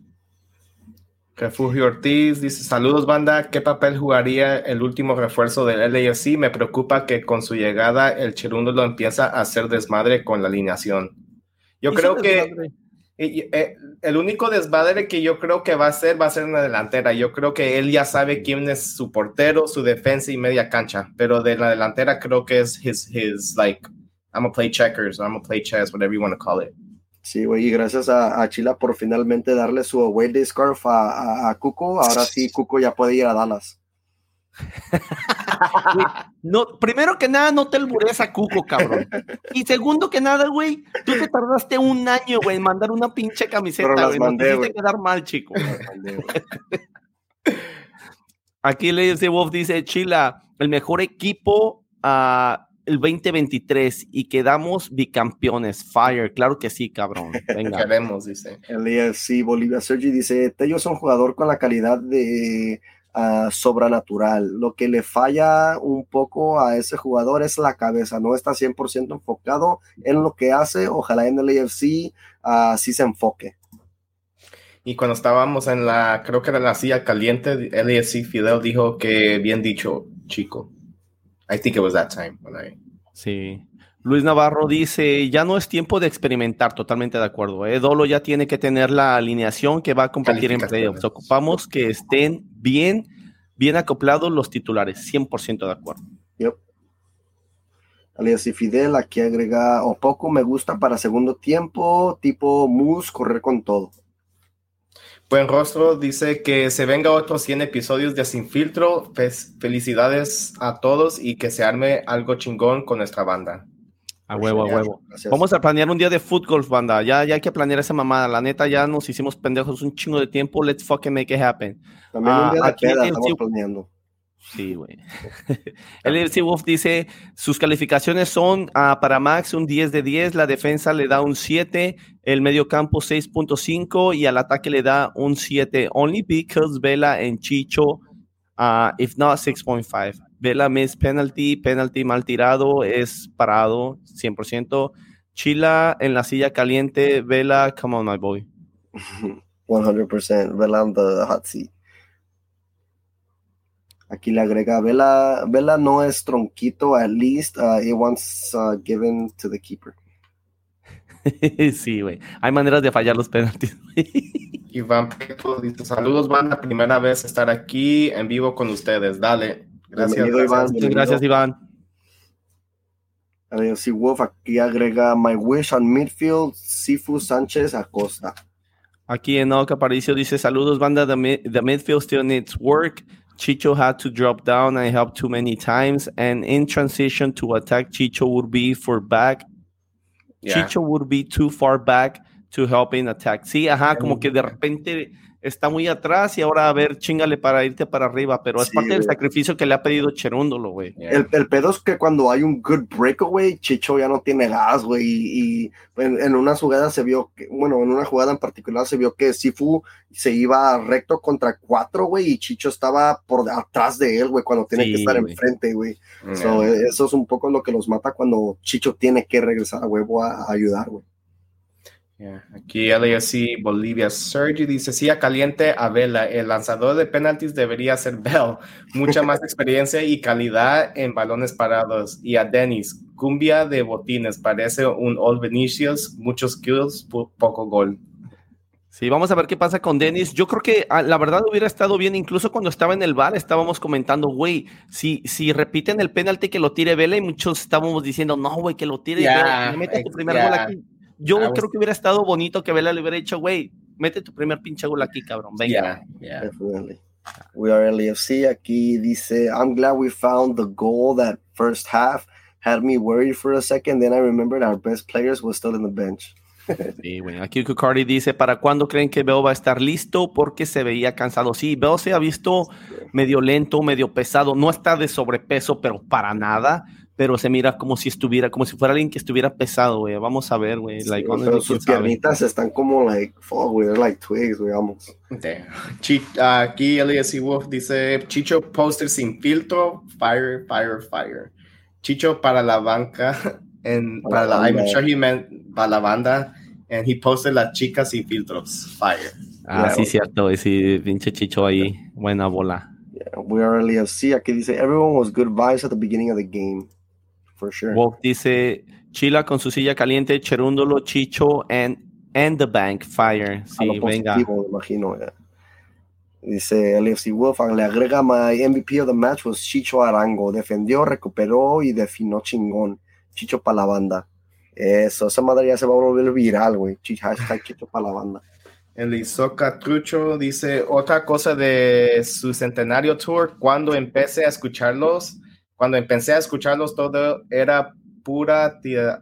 [SPEAKER 3] Refugio Ortiz dice: Saludos, banda. ¿Qué papel jugaría el último refuerzo del LAFC? Me preocupa que con su llegada el Cherundo lo empieza a hacer desmadre con la alineación. Yo creo que eh, el único desmadre que yo creo que va a ser va a ser en la delantera. Yo creo que él ya sabe quién es su portero, su defensa y media cancha. Pero de la delantera creo que es his, his like, I'm gonna play checkers, I'm gonna play chess, whatever you want to call it.
[SPEAKER 4] Sí, güey, y gracias a, Chila por finalmente darle su away day scarf a, a, Cuco. Ahora sí, Cuco ya puede ir a Dallas.
[SPEAKER 2] No, primero que nada, no te albures a Cuco, cabrón. Y segundo que nada, güey, tú te tardaste un año, güey, en mandar una pinche camiseta, güey. No te quedar mal, chico. Aquí le dice Wolf, dice Chila, el mejor equipo a el 2023 y quedamos bicampeones. Fire, claro que sí, cabrón. Venga.
[SPEAKER 3] Queremos, dice.
[SPEAKER 4] Elías, sí, Bolivia Sergi dice, Tello es un jugador con la calidad de uh, sobrenatural. Lo que le falla un poco a ese jugador es la cabeza, no está 100% enfocado en lo que hace. Ojalá en el AFC así se enfoque.
[SPEAKER 3] Y cuando estábamos en la, creo que era la silla caliente, el AFC Fidel dijo que bien dicho, chico. I think it was that time.
[SPEAKER 2] Sí. Luis Navarro dice, ya no es tiempo de experimentar, totalmente de acuerdo. ¿eh? Dolo ya tiene que tener la alineación que va a competir en playoffs. Ocupamos que estén bien, bien acoplados los titulares, 100% de acuerdo.
[SPEAKER 4] Yep. Alias y Fidel aquí agrega, o poco me gusta para segundo tiempo, tipo Moose, correr con todo.
[SPEAKER 3] Buen rostro dice que se venga otros 100 episodios de Sin Filtro. felicidades a todos y que se arme algo chingón con nuestra banda.
[SPEAKER 2] A huevo, a huevo. Vamos a planear un día de fútbol, banda. Ya, ya hay que planear esa mamada. La neta, ya nos hicimos pendejos un chingo de tiempo. Let's fucking make it happen.
[SPEAKER 4] También un día de ah, estamos planeando.
[SPEAKER 2] Sí, güey. El Wolf dice, sus calificaciones son ah, para Max un 10 de 10, la defensa le da un 7, el medio campo 6.5 y al ataque le da un 7. Only because Vela en Chicho, uh, if not 6.5. Vela miss penalty, penalty mal tirado, es parado 100%. Chila en la silla caliente, Vela, come on my boy.
[SPEAKER 4] 100%, Vela on the hot seat. Aquí le agrega, Vela, Vela no es tronquito, at least uh, it wants uh, given to the keeper.
[SPEAKER 2] sí, güey. Hay maneras de fallar los penaltis.
[SPEAKER 3] Iván Peto dice, saludos, van la primera vez estar aquí en vivo con ustedes. Dale. Gracias,
[SPEAKER 2] Iván. gracias, Iván.
[SPEAKER 4] si Wolf aquí agrega My Wish on Midfield, Sifu Sánchez Acosta.
[SPEAKER 2] Aquí en Oca Aparicio dice saludos banda, the, the midfield still needs work. Chicho had to drop down and help too many times. And in transition to attack, Chicho would be for back. Chicho would be too far back to help in attack. Sí, ajá, como que de repente está muy atrás y ahora a ver, chingale para irte para arriba, pero es parte del sacrificio que le ha pedido Cherúndolo, güey.
[SPEAKER 4] El, el, pedo es que cuando hay un good breakaway, Chicho ya no tiene gas, güey, y, en, una jugada se vio, que, bueno, en una jugada en particular se vio que Sifu se iba recto contra cuatro, güey, y Chicho estaba por atrás de él, güey, cuando tiene que estar enfrente, güey. E, eso es un poco lo que los mata cuando Chicho tiene que regresar a huevo a ayudar, güey.
[SPEAKER 3] Aquí LAFC Bolivia Sergi dice, sí, a caliente a Vela, el lanzador de penaltis debería ser Bell, mucha más experiencia y calidad en balones parados. Y a Dennis, cumbia de botines, parece un Old Venetius, muchos kills, poco gol.
[SPEAKER 2] Sí, vamos a ver qué pasa con Dennis. Yo creo que ah, la verdad hubiera estado bien, incluso cuando estaba en el bar estábamos comentando, güey, si, si repiten el penalti que lo tire Vela y muchos estábamos diciendo, no, güey, que lo tire, yeah, mete tu primer gol aquí yo creo que hubiera estado bonito que Vela le hubiera dicho, güey, mete tu primer pinche gol aquí, cabrón. Venga.
[SPEAKER 4] Yeah, Definitely. We are LAFC. Aquí dice, I'm glad we found the goal that first half had me worried for a second. Then I remembered our best players were still in the bench.
[SPEAKER 2] Sí, bueno, aquí Kukardi dice, ¿para cuándo creen que Bell va a estar listo? Porque se veía cansado. Sí, Bell se ha visto medio lento, medio pesado. No está de sobrepeso, pero para nada pero se mira como si estuviera, como si fuera alguien que estuviera pesado, güey. Vamos a ver, güey.
[SPEAKER 4] like, pero sus piernitas están como, like, fuck, güey, like twigs, güey, vamos.
[SPEAKER 3] aquí Elias Wolf dice, Chicho poster sin filtro, fire, fire, fire. Chicho para la banca, en, para, la, I'm sure he meant para la banda, and he posted las chicas sin filtros, fire.
[SPEAKER 2] Ah, sí, cierto, sí, pinche Chicho ahí, buena bola.
[SPEAKER 4] Yeah, we are LAFC. Aquí dice, everyone was good vibes at the beginning of the game. For sure.
[SPEAKER 2] Wolf dice, Chila con su silla caliente, Cherúndolo, Chicho, and, and the bank fire. Sí, venga.
[SPEAKER 4] me imagino, Dice LFC Wolf, le agrega, my MVP of the match was Chicho Arango. Defendió, recuperó y definió chingón. Chicho para la banda. Eso, esa madre ya se va a volver viral, güey. Hashtag Chicho para la banda.
[SPEAKER 3] El Isoca Trucho dice, otra cosa de su centenario tour, cuando empecé a escucharlos, cuando empecé a escucharlos, todo era pura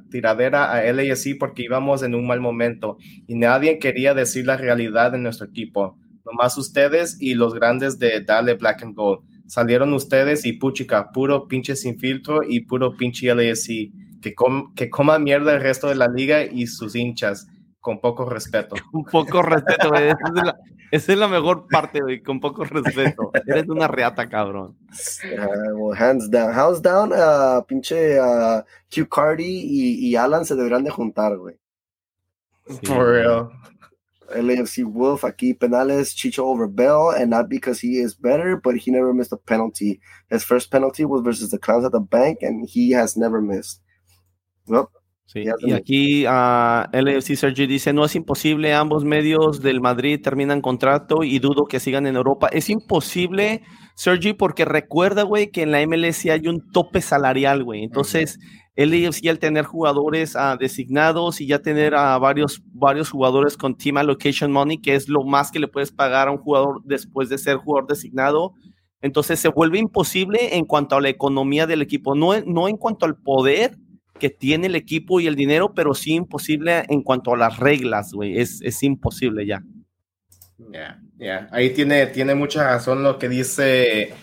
[SPEAKER 3] tiradera a LASI porque íbamos en un mal momento y nadie quería decir la realidad de nuestro equipo. Nomás ustedes y los grandes de Dale Black and Gold. Salieron ustedes y puchica, puro pinche sin filtro y puro pinche LASI. Que, que coma mierda el resto de la liga y sus hinchas con poco respeto.
[SPEAKER 2] Con poco respeto, güey. Esa es, la, mejor parte, güey, con poco respeto. Eres una reata, cabrón.
[SPEAKER 4] hands down. Hands down, uh, pinche uh, Q Cardi y, y, Alan se deberán de juntar, güey.
[SPEAKER 3] For real.
[SPEAKER 4] LAFC Wolf aquí penales Chicho over Bell and not because he is better but he never missed a penalty his first penalty was versus the Clowns at the bank and he has never missed No.
[SPEAKER 2] Sí. Y aquí uh, LFC Sergi dice, no es imposible, ambos medios del Madrid terminan contrato y dudo que sigan en Europa. Es imposible, Sergi, porque recuerda, güey, que en la MLS hay un tope salarial, güey. Entonces, LFC al tener jugadores uh, designados y ya tener a varios, varios jugadores con Team Allocation Money, que es lo más que le puedes pagar a un jugador después de ser jugador designado, entonces se vuelve imposible en cuanto a la economía del equipo, no, no en cuanto al poder que tiene el equipo y el dinero, pero sí imposible en cuanto a las reglas, güey. Es, es imposible ya.
[SPEAKER 3] Ya. Ahí tiene, tiene mucha razón lo que dice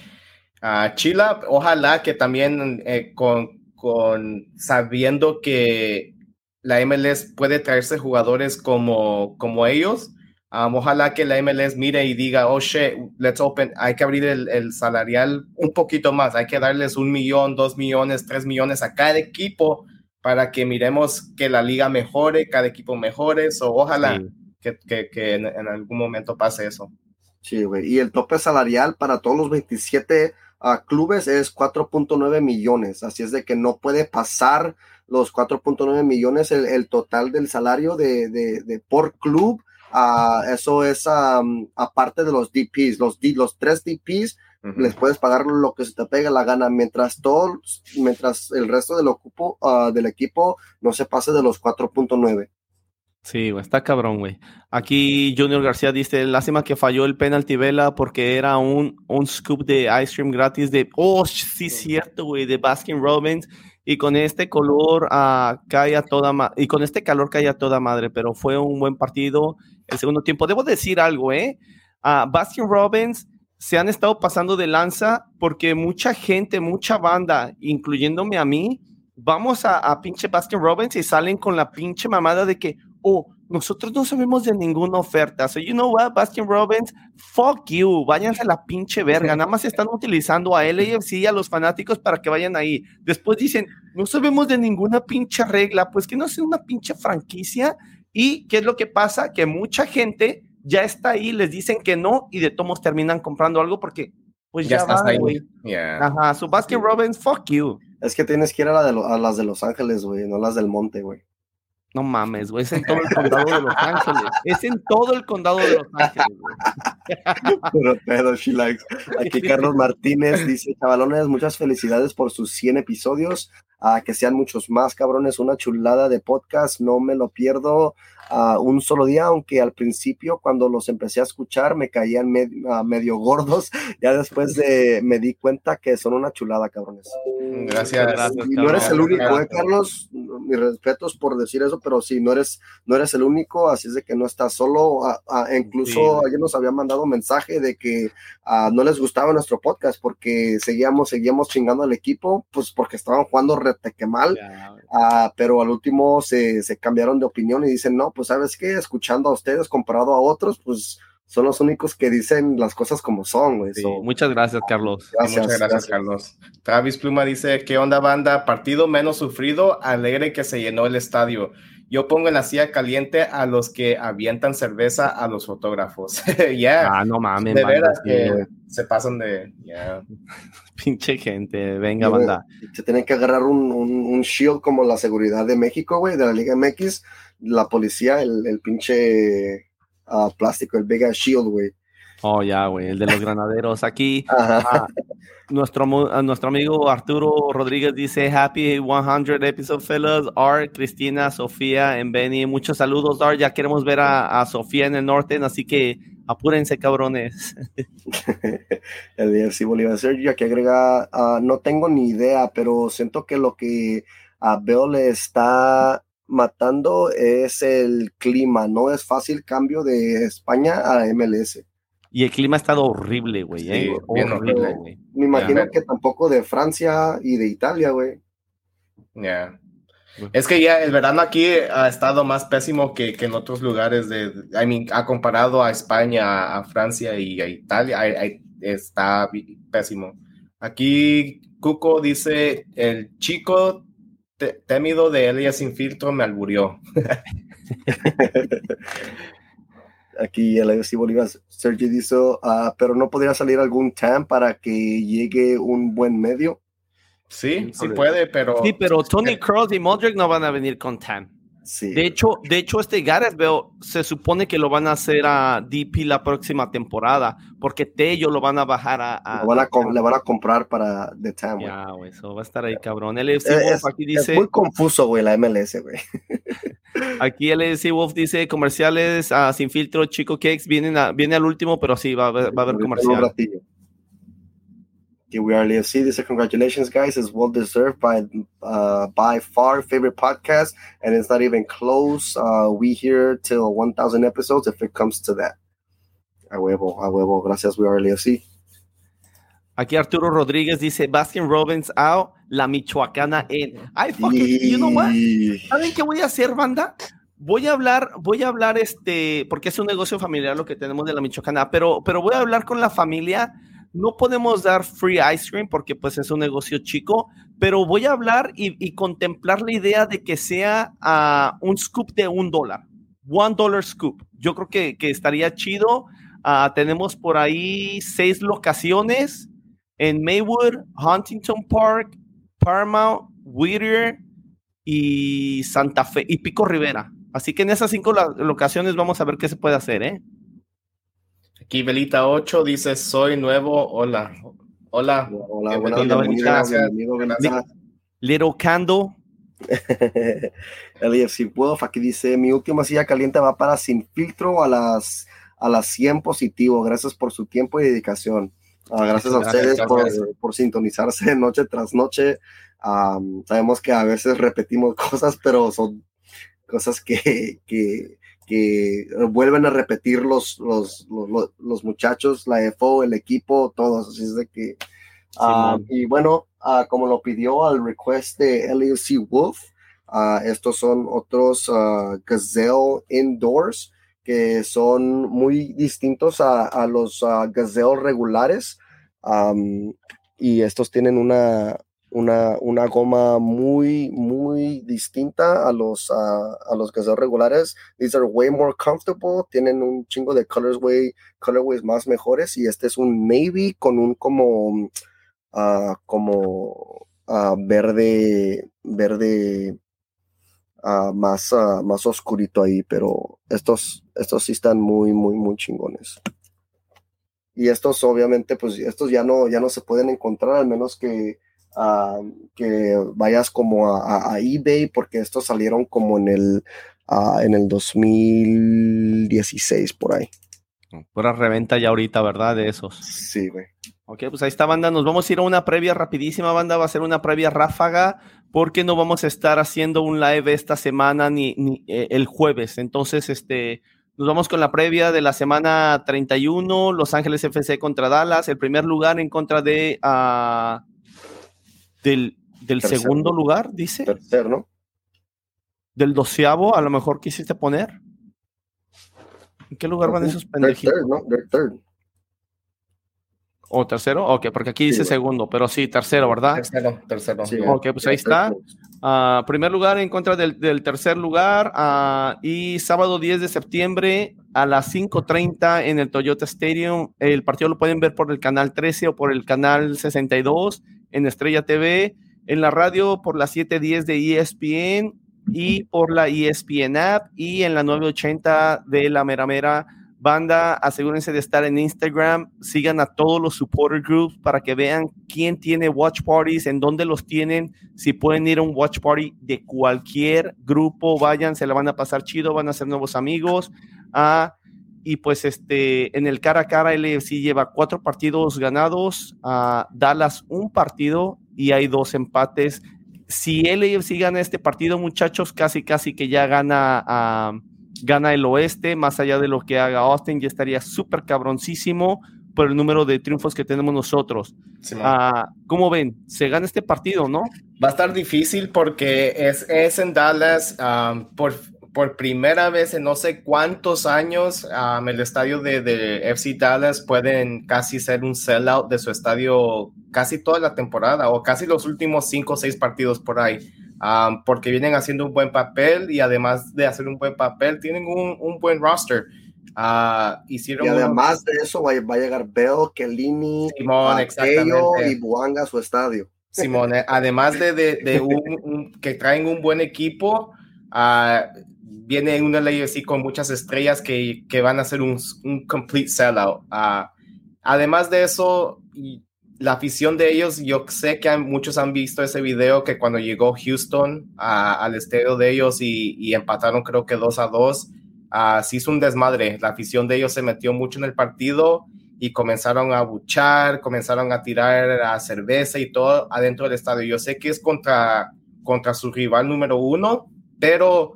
[SPEAKER 3] uh, Chila. Ojalá que también eh, con, con sabiendo que la MLS puede traerse jugadores como, como ellos, um, ojalá que la MLS mire y diga, oh shit, let's open, hay que abrir el, el, salarial un poquito más, hay que darles un millón, dos millones, tres millones a cada equipo para que miremos que la liga mejore, cada equipo mejore, o ojalá que, que, que en, en, algún momento pase eso.
[SPEAKER 4] Sí, güey, y el tope salarial para todos los 27 uh, clubes es 4.9 millones, así es de que no puede pasar los 4.9 millones el, el, total del salario de, de, de por club. Uh, eso es um, aparte de los DPs, los, los tres DPs uh -huh. les puedes pagar lo que se te pega la gana, mientras todo, mientras el resto del, ocupo, uh, del equipo no se pase de los 4.9.
[SPEAKER 2] Sí, güey, está cabrón, güey. Aquí Junior García dice, lástima que falló el penalti vela porque era un, un scoop de ice cream gratis de, oh, sí, cierto, güey, de Baskin Robbins. Y con este color uh, cae a toda y con este calor toda madre, pero fue un buen partido el segundo tiempo. Debo decir algo, ¿eh? Uh, Baskin Robbins se han estado pasando de lanza porque mucha gente, mucha banda, incluyéndome a mí, vamos a, a pinche Baskin Robbins y salen con la pinche mamada de que, oh, nosotros no sabemos de ninguna oferta. So, you know what, Baskin Robbins, fuck you, váyanse a la pinche verga. Nada más están utilizando a LAFC y a los fanáticos para que vayan ahí. Después dicen, no sabemos de ninguna pinche regla, pues que no sea una pinche franquicia. ¿Y qué es lo que pasa? Que mucha gente ya está ahí, les dicen que no y de tomos terminan comprando algo porque pues ya, ya estás ahí, güey. Yeah. Ajá, su so Baskin Robbins, fuck you.
[SPEAKER 4] Es que tienes que ir a, la de lo, a las de Los Ángeles, güey, no las del monte, güey.
[SPEAKER 2] No mames, güey, es en todo el condado de Los Ángeles. Es en todo el condado de Los Ángeles, güey.
[SPEAKER 4] Pero, pero, she likes. Aquí Carlos Martínez dice, chavalones, muchas felicidades por sus 100 episodios. Uh, que sean muchos más, cabrones. Una chulada de podcast, no me lo pierdo uh, un solo día, aunque al principio cuando los empecé a escuchar me caían med uh, medio gordos. Ya después de me di cuenta que son una chulada, cabrones.
[SPEAKER 3] Gracias. gracias
[SPEAKER 4] y no eres el único, ¿eh, Carlos? Mis respetos por decir eso, pero sí, no eres, no eres el único, así es de que no estás solo. incluso sí. ayer nos había mandado un mensaje de que no les gustaba nuestro podcast porque seguíamos, seguíamos chingando al equipo, pues porque estaban jugando que mal, uh, pero al último se, se, cambiaron de opinión y dicen, no, pues sabes qué, escuchando a ustedes comparado a otros, pues son los únicos que dicen las cosas como son, güey.
[SPEAKER 2] Sí, so, muchas gracias, Carlos.
[SPEAKER 3] Gracias, muchas gracias, gracias, Carlos. Travis Pluma dice, ¿qué onda, banda? Partido menos sufrido, alegre que se llenó el estadio. Yo pongo en la silla caliente a los que avientan cerveza a los fotógrafos. Ya. yeah.
[SPEAKER 2] Ah, no mames.
[SPEAKER 3] De veras que se pasan de... Yeah.
[SPEAKER 2] Pinche gente, venga, banda.
[SPEAKER 4] Se tienen que agarrar un, un, un, shield como la seguridad de México, güey, de la Liga MX, la policía, el, el pinche uh, plástico, el Vega Shield, güey.
[SPEAKER 2] Oh, ya, güey, el de los granaderos. Aquí, uh, nuestro, uh, nuestro amigo Arturo Rodríguez dice: Happy 100 episode, fellas. Art, Cristina, Sofía, en Benny. Muchos saludos, Art. Ya queremos ver a, a Sofía en el norte, así que apúrense, cabrones.
[SPEAKER 4] el DFC Bolívar Sergio aquí agrega: uh, No tengo ni idea, pero siento que lo que a Bell le está matando es el clima. No es fácil cambio de España a MLS.
[SPEAKER 2] Y el clima ha estado horrible, güey. ¿eh?
[SPEAKER 3] Sí, horrible,
[SPEAKER 4] güey. Me imagino yeah, que tampoco de Francia y de Italia, güey.
[SPEAKER 3] Ya. Yeah. Es que ya el verano aquí ha estado más pésimo que, que en otros lugares. De, I mean, ha comparado a España, a Francia y a Italia. I, I, está pésimo. Aquí Cuco dice: el chico te, temido de Elia sin filtro me alburió.
[SPEAKER 4] aquí el AFC Bolívar, Sergio dice, uh, pero no podría salir algún TAM para que llegue un buen medio.
[SPEAKER 3] Sí, sí puede, pero.
[SPEAKER 2] Sí, pero Tony Cross y Modric no van a venir con Tam. De hecho, de hecho, este Gareth veo, se supone que lo van a hacer a DP la próxima temporada, porque Tello lo van a bajar a.
[SPEAKER 4] le van a comprar para The Tam,
[SPEAKER 2] Ya, güey, eso va a estar ahí, cabrón. LFC Wolf aquí dice.
[SPEAKER 4] Es muy confuso, güey, la MLS, güey.
[SPEAKER 2] aquí LFC Wolf dice: comerciales uh, sin filtro, Chico Cakes, vienen a, viene al último, pero sí, va, va a haber comercial.
[SPEAKER 4] We Are LFC. Is congratulations, guys. It's well deserved by uh, by far favorite podcast, and it's not even close. Uh, we here till 1,000 episodes if it comes to that. A huevo, a huevo. Gracias, We Are LFC.
[SPEAKER 2] Aquí Arturo Rodríguez dice Baskin Robbins out, la Michoacana en. Ay, fucking, you know what? ¿Saben qué voy a hacer, banda? Voy a hablar, voy a hablar este, porque es un negocio familiar lo que tenemos de la Michoacana, pero, pero voy a hablar con la familia no podemos dar free ice cream porque pues es un negocio chico, pero voy a hablar y, contemplar la idea de que sea uh, un scoop de un dólar, one dollar scoop. Yo creo que, estaría chido. Uh, tenemos por ahí seis locaciones en Maywood, Huntington Park, Paramount, Whittier y Santa Fe y Pico Rivera. Así que en esas cinco locaciones vamos a ver qué se puede hacer, ¿eh?
[SPEAKER 3] Aquí Belita 8 dice, soy nuevo, hola. Hola.
[SPEAKER 4] Hola, hola, gracias.
[SPEAKER 2] Little Candle.
[SPEAKER 4] LFC Wolf aquí dice, mi última silla caliente va para sin filtro a las, a las 100 positivo. Gracias por su tiempo y dedicación. Ah, gracias a ustedes por, por, sintonizarse noche tras noche. sabemos que a veces repetimos cosas, pero son cosas que, que, que vuelven a repetir los, los, los, muchachos, la FO, el equipo, todos. Así es de que. Ah, y bueno, ah, como lo pidió al request de LUC Wolf, uh, estos son otros Gazelle Indoors que son muy distintos a, a los Gazelle regulares. y estos tienen una, una, una goma muy, muy distinta a los, a los son regulares. These are way more comfortable, tienen un chingo de colorway, colorways más mejores y este es un navy con un como, uh, como uh, verde, verde uh, más, más oscurito ahí, pero estos, estos sí están muy, muy, muy chingones. Y estos obviamente, pues estos ya no, ya no se pueden encontrar, al menos que que vayas como a, eBay porque estos salieron como en el, en el 2016 por ahí.
[SPEAKER 2] Pura reventa ya ahorita, ¿verdad? De esos.
[SPEAKER 4] Sí, güey.
[SPEAKER 2] Ok, pues ahí está, banda. Nos vamos a ir a una previa rapidísima, banda. Va a ser una previa ráfaga porque no vamos a estar haciendo un live esta semana ni, eh, el jueves. Entonces, este, nos vamos con la previa de la semana 31, Los Ángeles FC contra Dallas, el primer lugar en contra de uh, del, del segundo lugar, dice.
[SPEAKER 4] Tercer, ¿no?
[SPEAKER 2] Del doceavo, a lo mejor quisiste poner. ¿En qué lugar van esos pendejitos?
[SPEAKER 4] Third, ¿no? third.
[SPEAKER 2] ¿O tercero? Ok, porque aquí dice segundo, pero sí, tercero, ¿verdad?
[SPEAKER 3] Tercero, tercero.
[SPEAKER 2] ok, pues ahí está. Uh, primer lugar en contra del, del tercer lugar. Uh, y sábado 10 de septiembre a las 5.30 en el Toyota Stadium. El partido lo pueden ver por el canal 13 o por el canal 62 en Estrella TV, en la radio por las 710 de ESPN y por la ESPN app y en la 980 de la Mera Mera banda. Asegúrense de estar en Instagram, sigan a todos los supporter groups para que vean quién tiene watch parties, en dónde los tienen, si pueden ir a un watch party de cualquier grupo, vayan, se la van a pasar chido, van a ser nuevos amigos. Ah, y pues este, en el cara a cara, LFC lleva cuatro partidos ganados, a Dallas un partido y hay dos empates. Si LFC gana este partido, muchachos, casi casi que ya gana, gana el oeste, más allá de lo que haga Austin, ya estaría súper cabroncísimo por el número de triunfos que tenemos nosotros. Ah, ¿Cómo ven? Se gana este partido, ¿no?
[SPEAKER 3] Va a estar difícil porque es, es en Dallas. Um, por, por primera vez en no sé cuántos años, el estadio de, FC Dallas pueden casi ser un sellout de su estadio casi toda la temporada o casi los últimos cinco o seis partidos por ahí. porque vienen haciendo un buen papel y además de hacer un buen papel, tienen un, buen roster. Uh, hicieron
[SPEAKER 4] y además de eso va, a llegar Bell, Kellini,
[SPEAKER 3] Simón,
[SPEAKER 4] y Buanga a su estadio.
[SPEAKER 3] Simón, eh, además de, de, un, que traen un buen equipo, uh, viene una ley así con muchas estrellas que, que van a ser un, un complete sellout. Uh, además de eso, la afición de ellos, yo sé que muchos han visto ese video que cuando llegó Houston al estadio de ellos y, empataron creo que 2 a 2, uh, se hizo un desmadre. La afición de ellos se metió mucho en el partido y comenzaron a buchar, comenzaron a tirar cerveza y todo adentro del estadio. Yo sé que es contra, contra su rival número uno, pero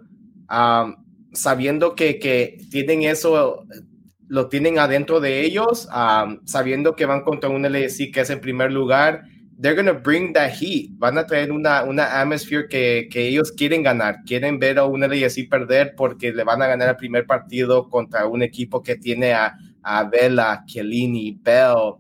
[SPEAKER 3] sabiendo que, que, tienen eso, lo tienen adentro de ellos, sabiendo que van contra un LSI que es en primer lugar, they're going to bring that heat. Van a traer una, una atmosphere que, que, ellos quieren ganar. Quieren ver a un LSI perder porque le van a ganar el primer partido contra un equipo que tiene a a Vela, Chiellini, Bell,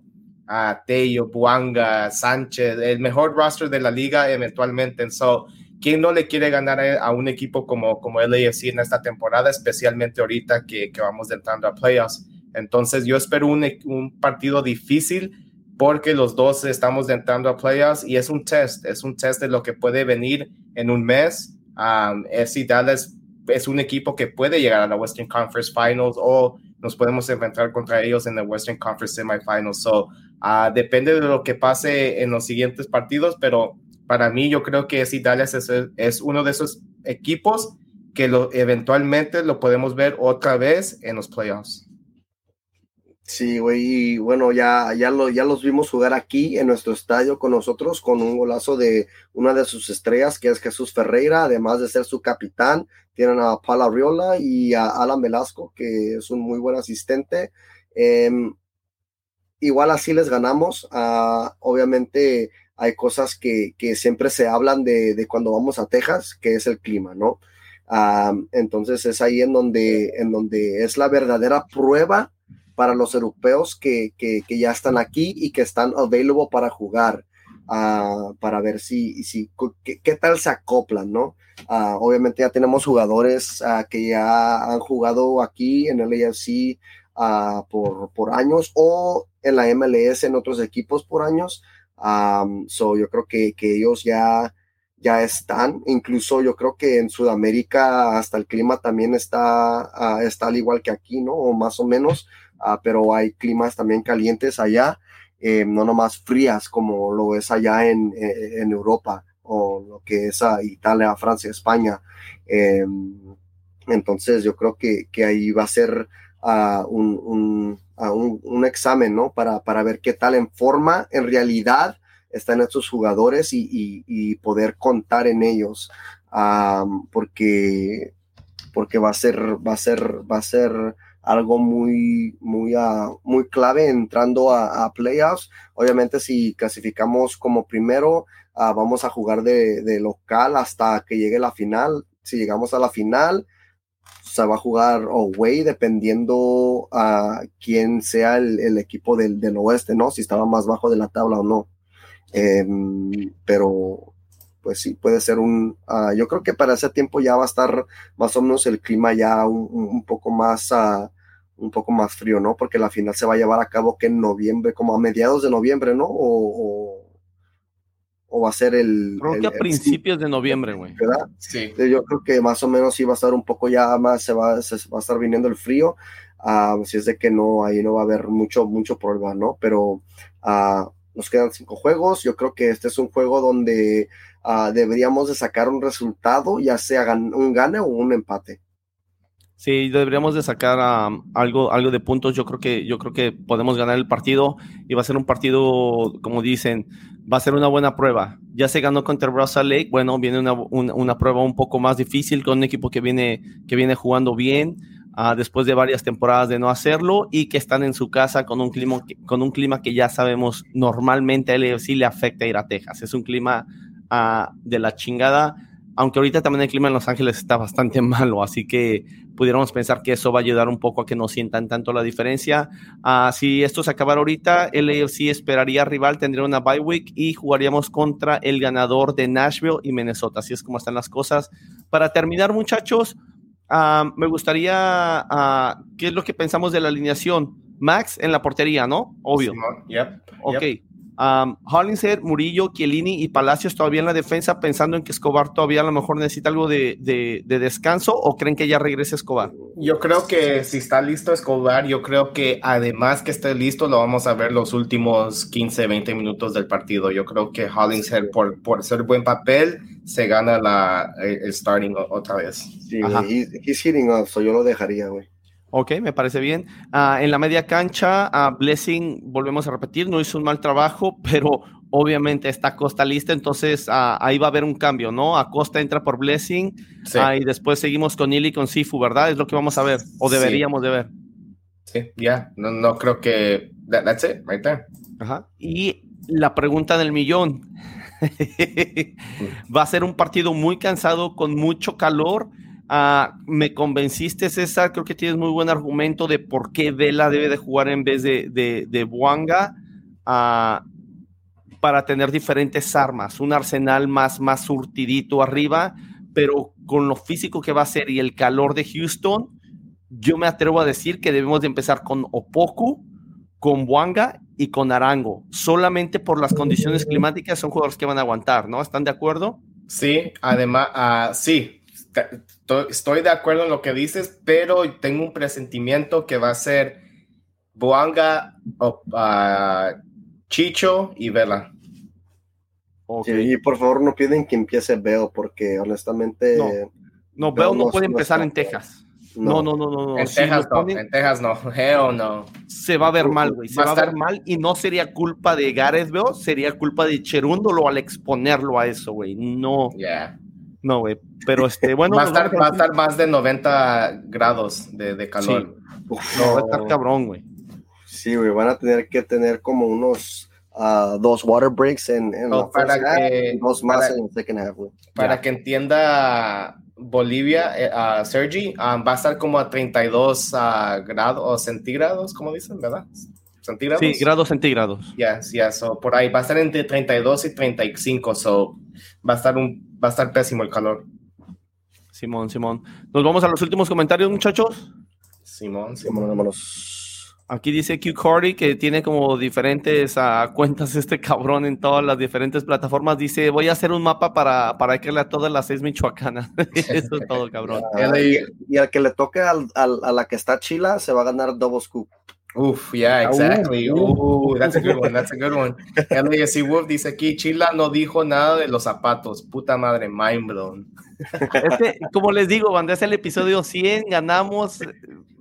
[SPEAKER 3] a Tello, Buanga, Sánchez, el mejor roster de la liga eventualmente. So, ¿Quién no le quiere ganar a, un equipo como, como LAFC en esta temporada, especialmente ahorita que, que vamos entrando a playoffs? Entonces yo espero un, un, partido difícil porque los dos estamos entrando a playoffs y es un test, es un test de lo que puede venir en un mes. Um, si Dallas es un equipo que puede llegar a la Western Conference Finals o nos podemos enfrentar contra ellos en el Western Conference Semifinals. So, uh, depende de lo que pase en los siguientes partidos, pero para mí yo creo que si Dallas es, es uno de esos equipos que lo, eventualmente lo podemos ver otra vez en los playoffs.
[SPEAKER 4] Sí, güey, y bueno, ya, ya, lo, ya los vimos jugar aquí en nuestro estadio con nosotros con un golazo de una de sus estrellas, que es Jesús Ferreira, además de ser su capitán, tienen a Paula Riola y a Alan Velasco, que es un muy buen asistente. Em, igual así les ganamos. Obviamente hay cosas que, que, siempre se hablan de, de, cuando vamos a Texas, que es el clima, ¿no? Uh, entonces es ahí en donde, en donde es la verdadera prueba para los europeos que, que, que, ya están aquí y que están available para jugar, uh, para ver si, si qué, tal se acoplan, ¿no? Uh, obviamente ya tenemos jugadores uh, que ya han jugado aquí en el AFC por, por, años o en la MLS en otros equipos por años. Um, so yo creo que, que ellos ya ya están. Incluso yo creo que en Sudamérica hasta el clima también está, uh, está al igual que aquí, ¿no? O más o menos. Ah, pero hay climas también calientes allá, eh, no nomás frías como lo es allá en, en, Europa o lo que es a Italia, Francia, España. Eh, entonces yo creo que, que, ahí va a ser uh, un, un, un, examen, ¿no? Para, para ver qué tal en forma, en realidad, están estos jugadores y, y, poder contar en ellos, porque, porque va a ser, va a ser, va a ser algo muy, muy, uh, muy clave entrando a, a, playoffs. Obviamente si clasificamos como primero, uh, vamos a jugar de, local hasta que llegue la final. Si llegamos a la final, se va a jugar away dependiendo a quién sea el, el equipo del, del, oeste, ¿no? Si estaba más bajo de la tabla o no. Eh, pero pues sí, puede ser un, uh, yo creo que para ese tiempo ya va a estar más o menos el clima ya un, un poco más, uh, un poco más frío, ¿no? Porque la final se va a llevar a cabo que en noviembre, como a mediados de noviembre, ¿no? O, o va a ser el...
[SPEAKER 2] Creo
[SPEAKER 4] el,
[SPEAKER 2] que a principios de noviembre, güey.
[SPEAKER 4] ¿Verdad? Sí. Yo creo que más o menos sí va a estar un poco ya más, se va, se va a estar viniendo el frío, uh, si es de que no, ahí no va a haber mucho, mucho problema, ¿no? Pero... Uh, nos quedan cinco juegos. Yo creo que este es un juego donde uh, deberíamos de sacar un resultado, ya sea un gane o un empate.
[SPEAKER 2] Sí, deberíamos de sacar um, algo, algo de puntos. Yo creo que, yo creo que podemos ganar el partido y va a ser un partido, como dicen, va a ser una buena prueba. Ya se ganó contra Russell Lake. Bueno, viene una, una, prueba un poco más difícil con un equipo que viene, que viene jugando bien. Uh, después de varias temporadas de no hacerlo y que están en su casa con un clima con un clima que ya sabemos normalmente a LFC le afecta ir a Texas. Es un clima uh, de la chingada, aunque ahorita también el clima en Los Ángeles está bastante malo, así que pudiéramos pensar que eso va a ayudar un poco a que no sientan tanto la diferencia. Uh, si esto se acabara ahorita, el AFC esperaría rival, tendría una bye week y jugaríamos contra el ganador de Nashville y Minnesota. Así es como están las cosas. Para terminar, muchachos, Uh, me gustaría, uh, ¿qué es lo que pensamos de la alineación? Max en la portería, ¿no? Obvio.
[SPEAKER 3] Sí, yep,
[SPEAKER 2] ok.
[SPEAKER 3] Yep.
[SPEAKER 2] Um, Hollingshead, Murillo, Chiellini y Palacios todavía en la defensa, pensando en que Escobar todavía a lo mejor necesita algo de, de, descanso o creen que ya regrese Escobar?
[SPEAKER 3] Yo creo que si está listo Escobar, yo creo que además que esté listo, lo vamos a ver los últimos 15, 20 minutos del partido. Yo creo que Hollingshead, por, por ser buen papel, se gana la, el, starting otra vez.
[SPEAKER 4] Sí, he's, hitting up, yo lo dejaría, güey.
[SPEAKER 2] Ok, me parece bien. Ah, en la media cancha, uh, Blessing, volvemos a repetir, no hizo un mal trabajo, pero obviamente está Costa lista, entonces ah, ahí va a haber un cambio, ¿no? Acosta entra por Blessing y después seguimos con Ili y con Sifu, ¿verdad? Es lo que vamos a ver, o deberíamos de ver.
[SPEAKER 3] Sí, ya, no, no, creo que... that's it, right there.
[SPEAKER 2] Ajá. Y la pregunta del millón. va a ser un partido muy cansado, con mucho calor Ah, me convenciste, César. Creo que tienes muy buen argumento de por qué Vela debe de jugar en vez de, de, de Buanga ah, para tener diferentes armas, un arsenal más, más surtidito arriba, pero con lo físico que va a ser y el calor de Houston, yo me atrevo a decir que debemos de empezar con Opoku, con Buanga y con Arango. Solamente por las condiciones climáticas son jugadores que van a aguantar, ¿no? ¿Están de acuerdo?
[SPEAKER 3] Sí, además, uh, sí, estoy de acuerdo en lo que dices, pero tengo un presentimiento que va a ser Boanga, ah, Chicho y Vela.
[SPEAKER 4] y por favor no piden que empiece Veo, porque honestamente...
[SPEAKER 2] No, no Veo no, puede empezar en Texas. No, no, no, no.
[SPEAKER 3] En, Texas, no en Texas no, Hell no.
[SPEAKER 2] Se va a ver mal, güey. Se va, a ver mal y no sería culpa de Gareth Veo, sería culpa de Cherúndolo al exponerlo a eso, güey. No. No, güey. Pero este, bueno.
[SPEAKER 3] va, a estar, va a estar más de 90 grados de, de calor.
[SPEAKER 2] no, va a estar cabrón, güey.
[SPEAKER 4] Sí, güey. Van a tener que tener como unos uh, dos water breaks en, en
[SPEAKER 3] no, para que, dos más en el second half, güey. Para que entienda Bolivia, eh, uh, Sergi, um, va a estar como a 32 uh, grados o centígrados, como dicen, ¿verdad?
[SPEAKER 2] ¿Centígrados? Sí, grados centígrados.
[SPEAKER 3] Ya, yes, yes, so por ahí va a estar entre 32 y 35, so va a estar un va a estar pésimo el calor.
[SPEAKER 2] Simón, Simón. Nos vamos a los últimos comentarios, muchachos.
[SPEAKER 3] Simón, Simón, vámonos.
[SPEAKER 2] Aquí dice Q Cordy que tiene como diferentes uh, cuentas este cabrón en todas las diferentes plataformas. Dice, voy a hacer un mapa para, para que a todas las seis michoacanas. Eso es todo, cabrón.
[SPEAKER 4] y, al que le toque al, a la que está chila, se va a ganar double scoop.
[SPEAKER 3] Uf, yeah, ah, exactly. Uh, that's a good one, that's a good one. LASC Wolf dice aquí, Chila no dijo nada de los zapatos. Puta madre, mind blown.
[SPEAKER 2] Este, como les digo, cuando es el episodio 100, ganamos.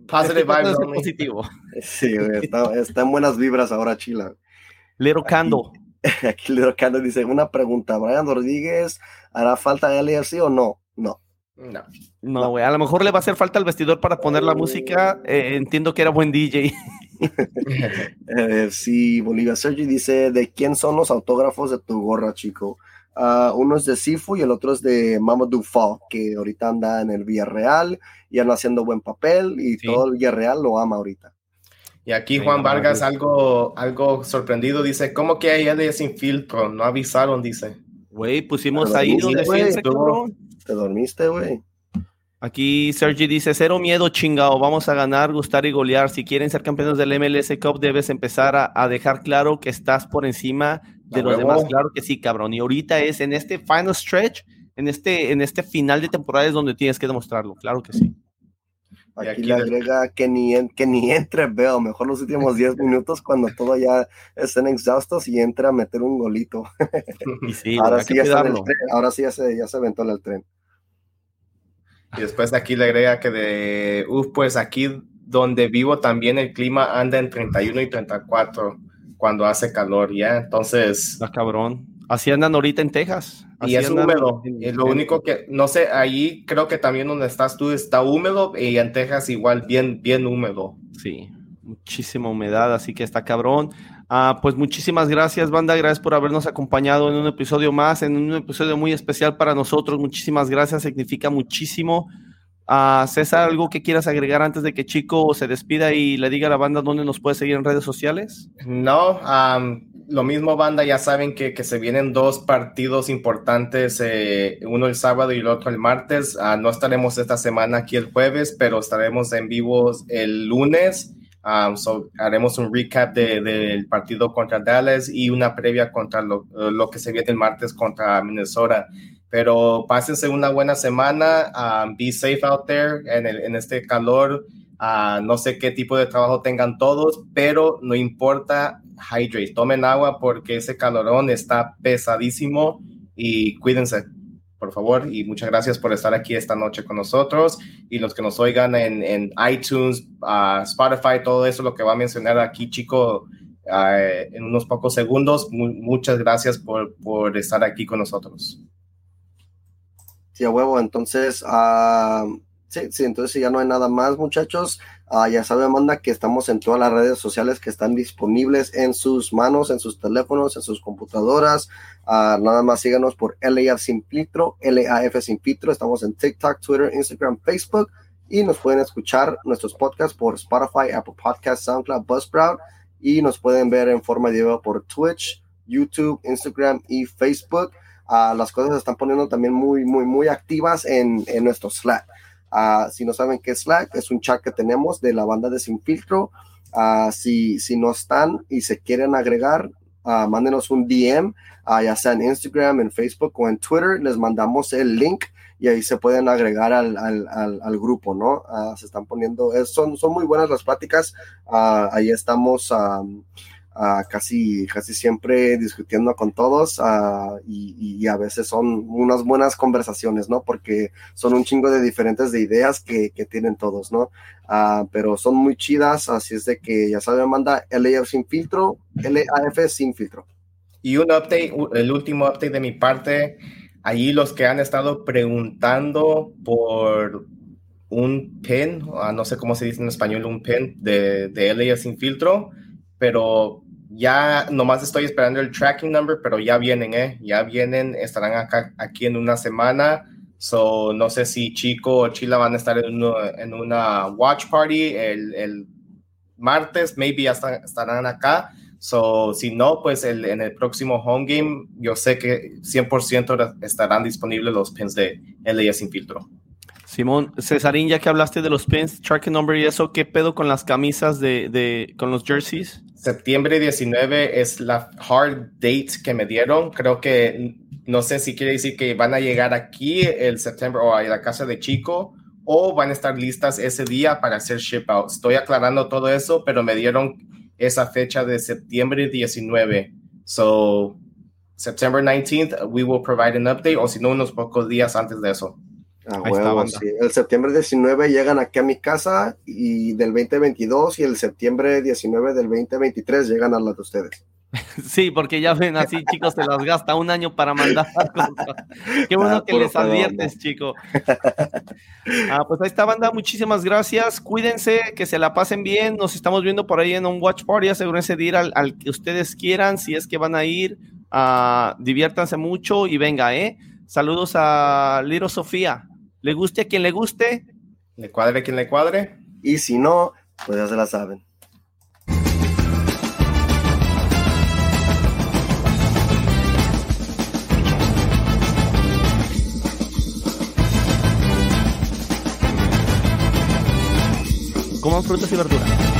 [SPEAKER 3] Positive este vibes
[SPEAKER 2] positivo.
[SPEAKER 4] Sí, está, en buenas vibras ahora, Chila.
[SPEAKER 2] Lero Cando.
[SPEAKER 4] Aquí, aquí Lero Cando dice, una pregunta, ¿Brian Rodríguez hará falta LASC o no? No.
[SPEAKER 3] No.
[SPEAKER 2] No, güey. A lo mejor le va a hacer falta el vestidor para poner la música. Eh, entiendo que era buen DJ.
[SPEAKER 4] eh, sí, Bolivia Sergi dice: ¿De quién son los autógrafos de tu gorra, chico? Uh, uno es de Sifu y el otro es de Mamadou Fall, que ahorita anda en el Villarreal y anda haciendo buen papel y todo el Villarreal lo ama ahorita.
[SPEAKER 3] Y aquí Juan Vargas, algo, algo sorprendido, dice: ¿Cómo que hay alguien sin filtro? No avisaron, dice.
[SPEAKER 2] Güey, pusimos ahí donde siempre,
[SPEAKER 4] Te dormiste, güey.
[SPEAKER 2] Aquí Sergi dice, cero miedo chingado, vamos a ganar, gustar y golear. Si quieren ser campeones del MLS Cup, debes empezar a, dejar claro que estás por encima de los demás. Claro que sí, cabrón. Y ahorita es en este final stretch, en este, en este final de temporada es donde tienes que demostrarlo. Claro que sí.
[SPEAKER 4] Aquí, le agrega que ni, que ni entre, veo, mejor los últimos 10 minutos cuando todo ya estén exhaustos y entre a meter un golito. ahora, sí ya ahora sí ya se, ya se aventó el tren.
[SPEAKER 3] Y después aquí le agrega que de, uff, pues aquí donde vivo también el clima anda en 31 y 34 cuando hace calor, ¿ya? Entonces...
[SPEAKER 2] Ah, cabrón. Así andan ahorita en Texas.
[SPEAKER 3] y es húmedo. es lo único que, no sé, ahí creo que también donde estás tú está húmedo y en Texas igual bien, bien húmedo.
[SPEAKER 2] Sí, muchísima humedad, así que está cabrón. Ah, pues muchísimas gracias, banda. Gracias por habernos acompañado en un episodio más, en un episodio muy especial para nosotros. Muchísimas gracias, significa muchísimo. Ah, César, ¿algo que quieras agregar antes de que Chico se despida y le diga a la banda dónde nos puede seguir en redes sociales?
[SPEAKER 3] No, lo mismo, banda. Ya saben que, se vienen dos partidos importantes, eh, uno el sábado y el otro el martes. Ah, no estaremos esta semana aquí el jueves, pero estaremos en vivo el lunes Um, haremos un recap del partido contra Dallas y una previa contra lo, lo, que se viene el martes contra Minnesota. Pero pásense una buena semana. Um, be safe out there en, en este calor. Uh, no sé qué tipo de trabajo tengan todos, pero no importa, hydrate, tomen agua porque ese calorón está pesadísimo y cuídense, por favor. Y muchas gracias por estar aquí esta noche con nosotros y los que nos oigan en, en iTunes, uh, Spotify, todo eso, lo que va a mencionar aquí, chico, en unos pocos segundos. muchas gracias por, por estar aquí con nosotros.
[SPEAKER 4] Sí, a huevo. Entonces, uh, sí, sí, entonces ya no hay nada más, muchachos. Uh, ya sabe, Amanda, que estamos en todas las redes sociales que están disponibles en sus manos, en sus teléfonos, en sus computadoras. Uh, nada más síganos por LAF Sin Filtro, LAF Sin Filtro. Estamos en TikTok, Twitter, Instagram, Facebook. Y nos pueden escuchar nuestros podcasts por Spotify, Apple Podcasts, SoundCloud, Buzzsprout. Y nos pueden ver en forma de video por Twitch, YouTube, Instagram y Facebook. Uh, las cosas se están poniendo también muy, muy, muy activas en, en nuestro Slack. Uh, si no saben qué es Slack, es un chat que tenemos de la banda de Sin Filtro. Uh, si, si no están y se quieren agregar, uh, mándenos un DM, ya sea en Instagram, en Facebook o en Twitter. Les mandamos el link y ahí se pueden agregar al, al, al, al grupo, ¿no? se están poniendo, son, son muy buenas las pláticas. ahí estamos casi, casi siempre discutiendo con todos y, a veces son unas buenas conversaciones, ¿no? Porque son un chingo de diferentes de ideas que, que tienen todos, ¿no? pero son muy chidas, así es de que ya saben, manda LAF sin filtro, LAF sin filtro.
[SPEAKER 3] Y un update, el último update de mi parte, allí los que han estado preguntando por un pin, no sé cómo se dice en español, un pin de, de LAF sin filtro, pero ya nomás estoy esperando el tracking number, pero ya vienen, ¿eh? Ya vienen, estarán acá, aquí en una semana. So, no sé si Chico o Chila van a estar en, en una watch party el, el martes, maybe ya estarán acá. So, si no, pues el, en el próximo home game, yo sé que 100% estarán disponibles los pins de LA sin filtro.
[SPEAKER 2] Simón, Cesarín, ya que hablaste de los pins, tracking number y eso, ¿qué pedo con las camisas de, de con los jerseys?
[SPEAKER 3] Septiembre 19 es la hard date que me dieron. Creo que no sé si quiere decir que van a llegar aquí el septiembre o a la casa de Chico o van a estar listas ese día para hacer ship out. Estoy aclarando todo eso, pero me dieron esa fecha de septiembre 19. So, September 19th, we will provide an update, o si no, unos pocos días antes de eso.
[SPEAKER 4] Ah, El septiembre 19 llegan aquí a mi casa y del 2022 y el septiembre 19 del 2023 llegan a las de ustedes.
[SPEAKER 2] Sí, porque ya ven así, chicos, se las gasta un año para mandar. Qué bueno ah, que les adviertes, chico. Ah, pues ahí está, banda. Muchísimas gracias. Cuídense, que se la pasen bien. Nos estamos viendo por ahí en un watch party. Asegúrense de ir al, que ustedes quieran. Si es que van a ir, diviértanse mucho y venga, ¿eh? Saludos a Liro Sofía. Le guste a quien le guste.
[SPEAKER 3] Le cuadre a quien le cuadre.
[SPEAKER 4] Y si no, pues ya se la saben.
[SPEAKER 2] Coman frutas y verduras.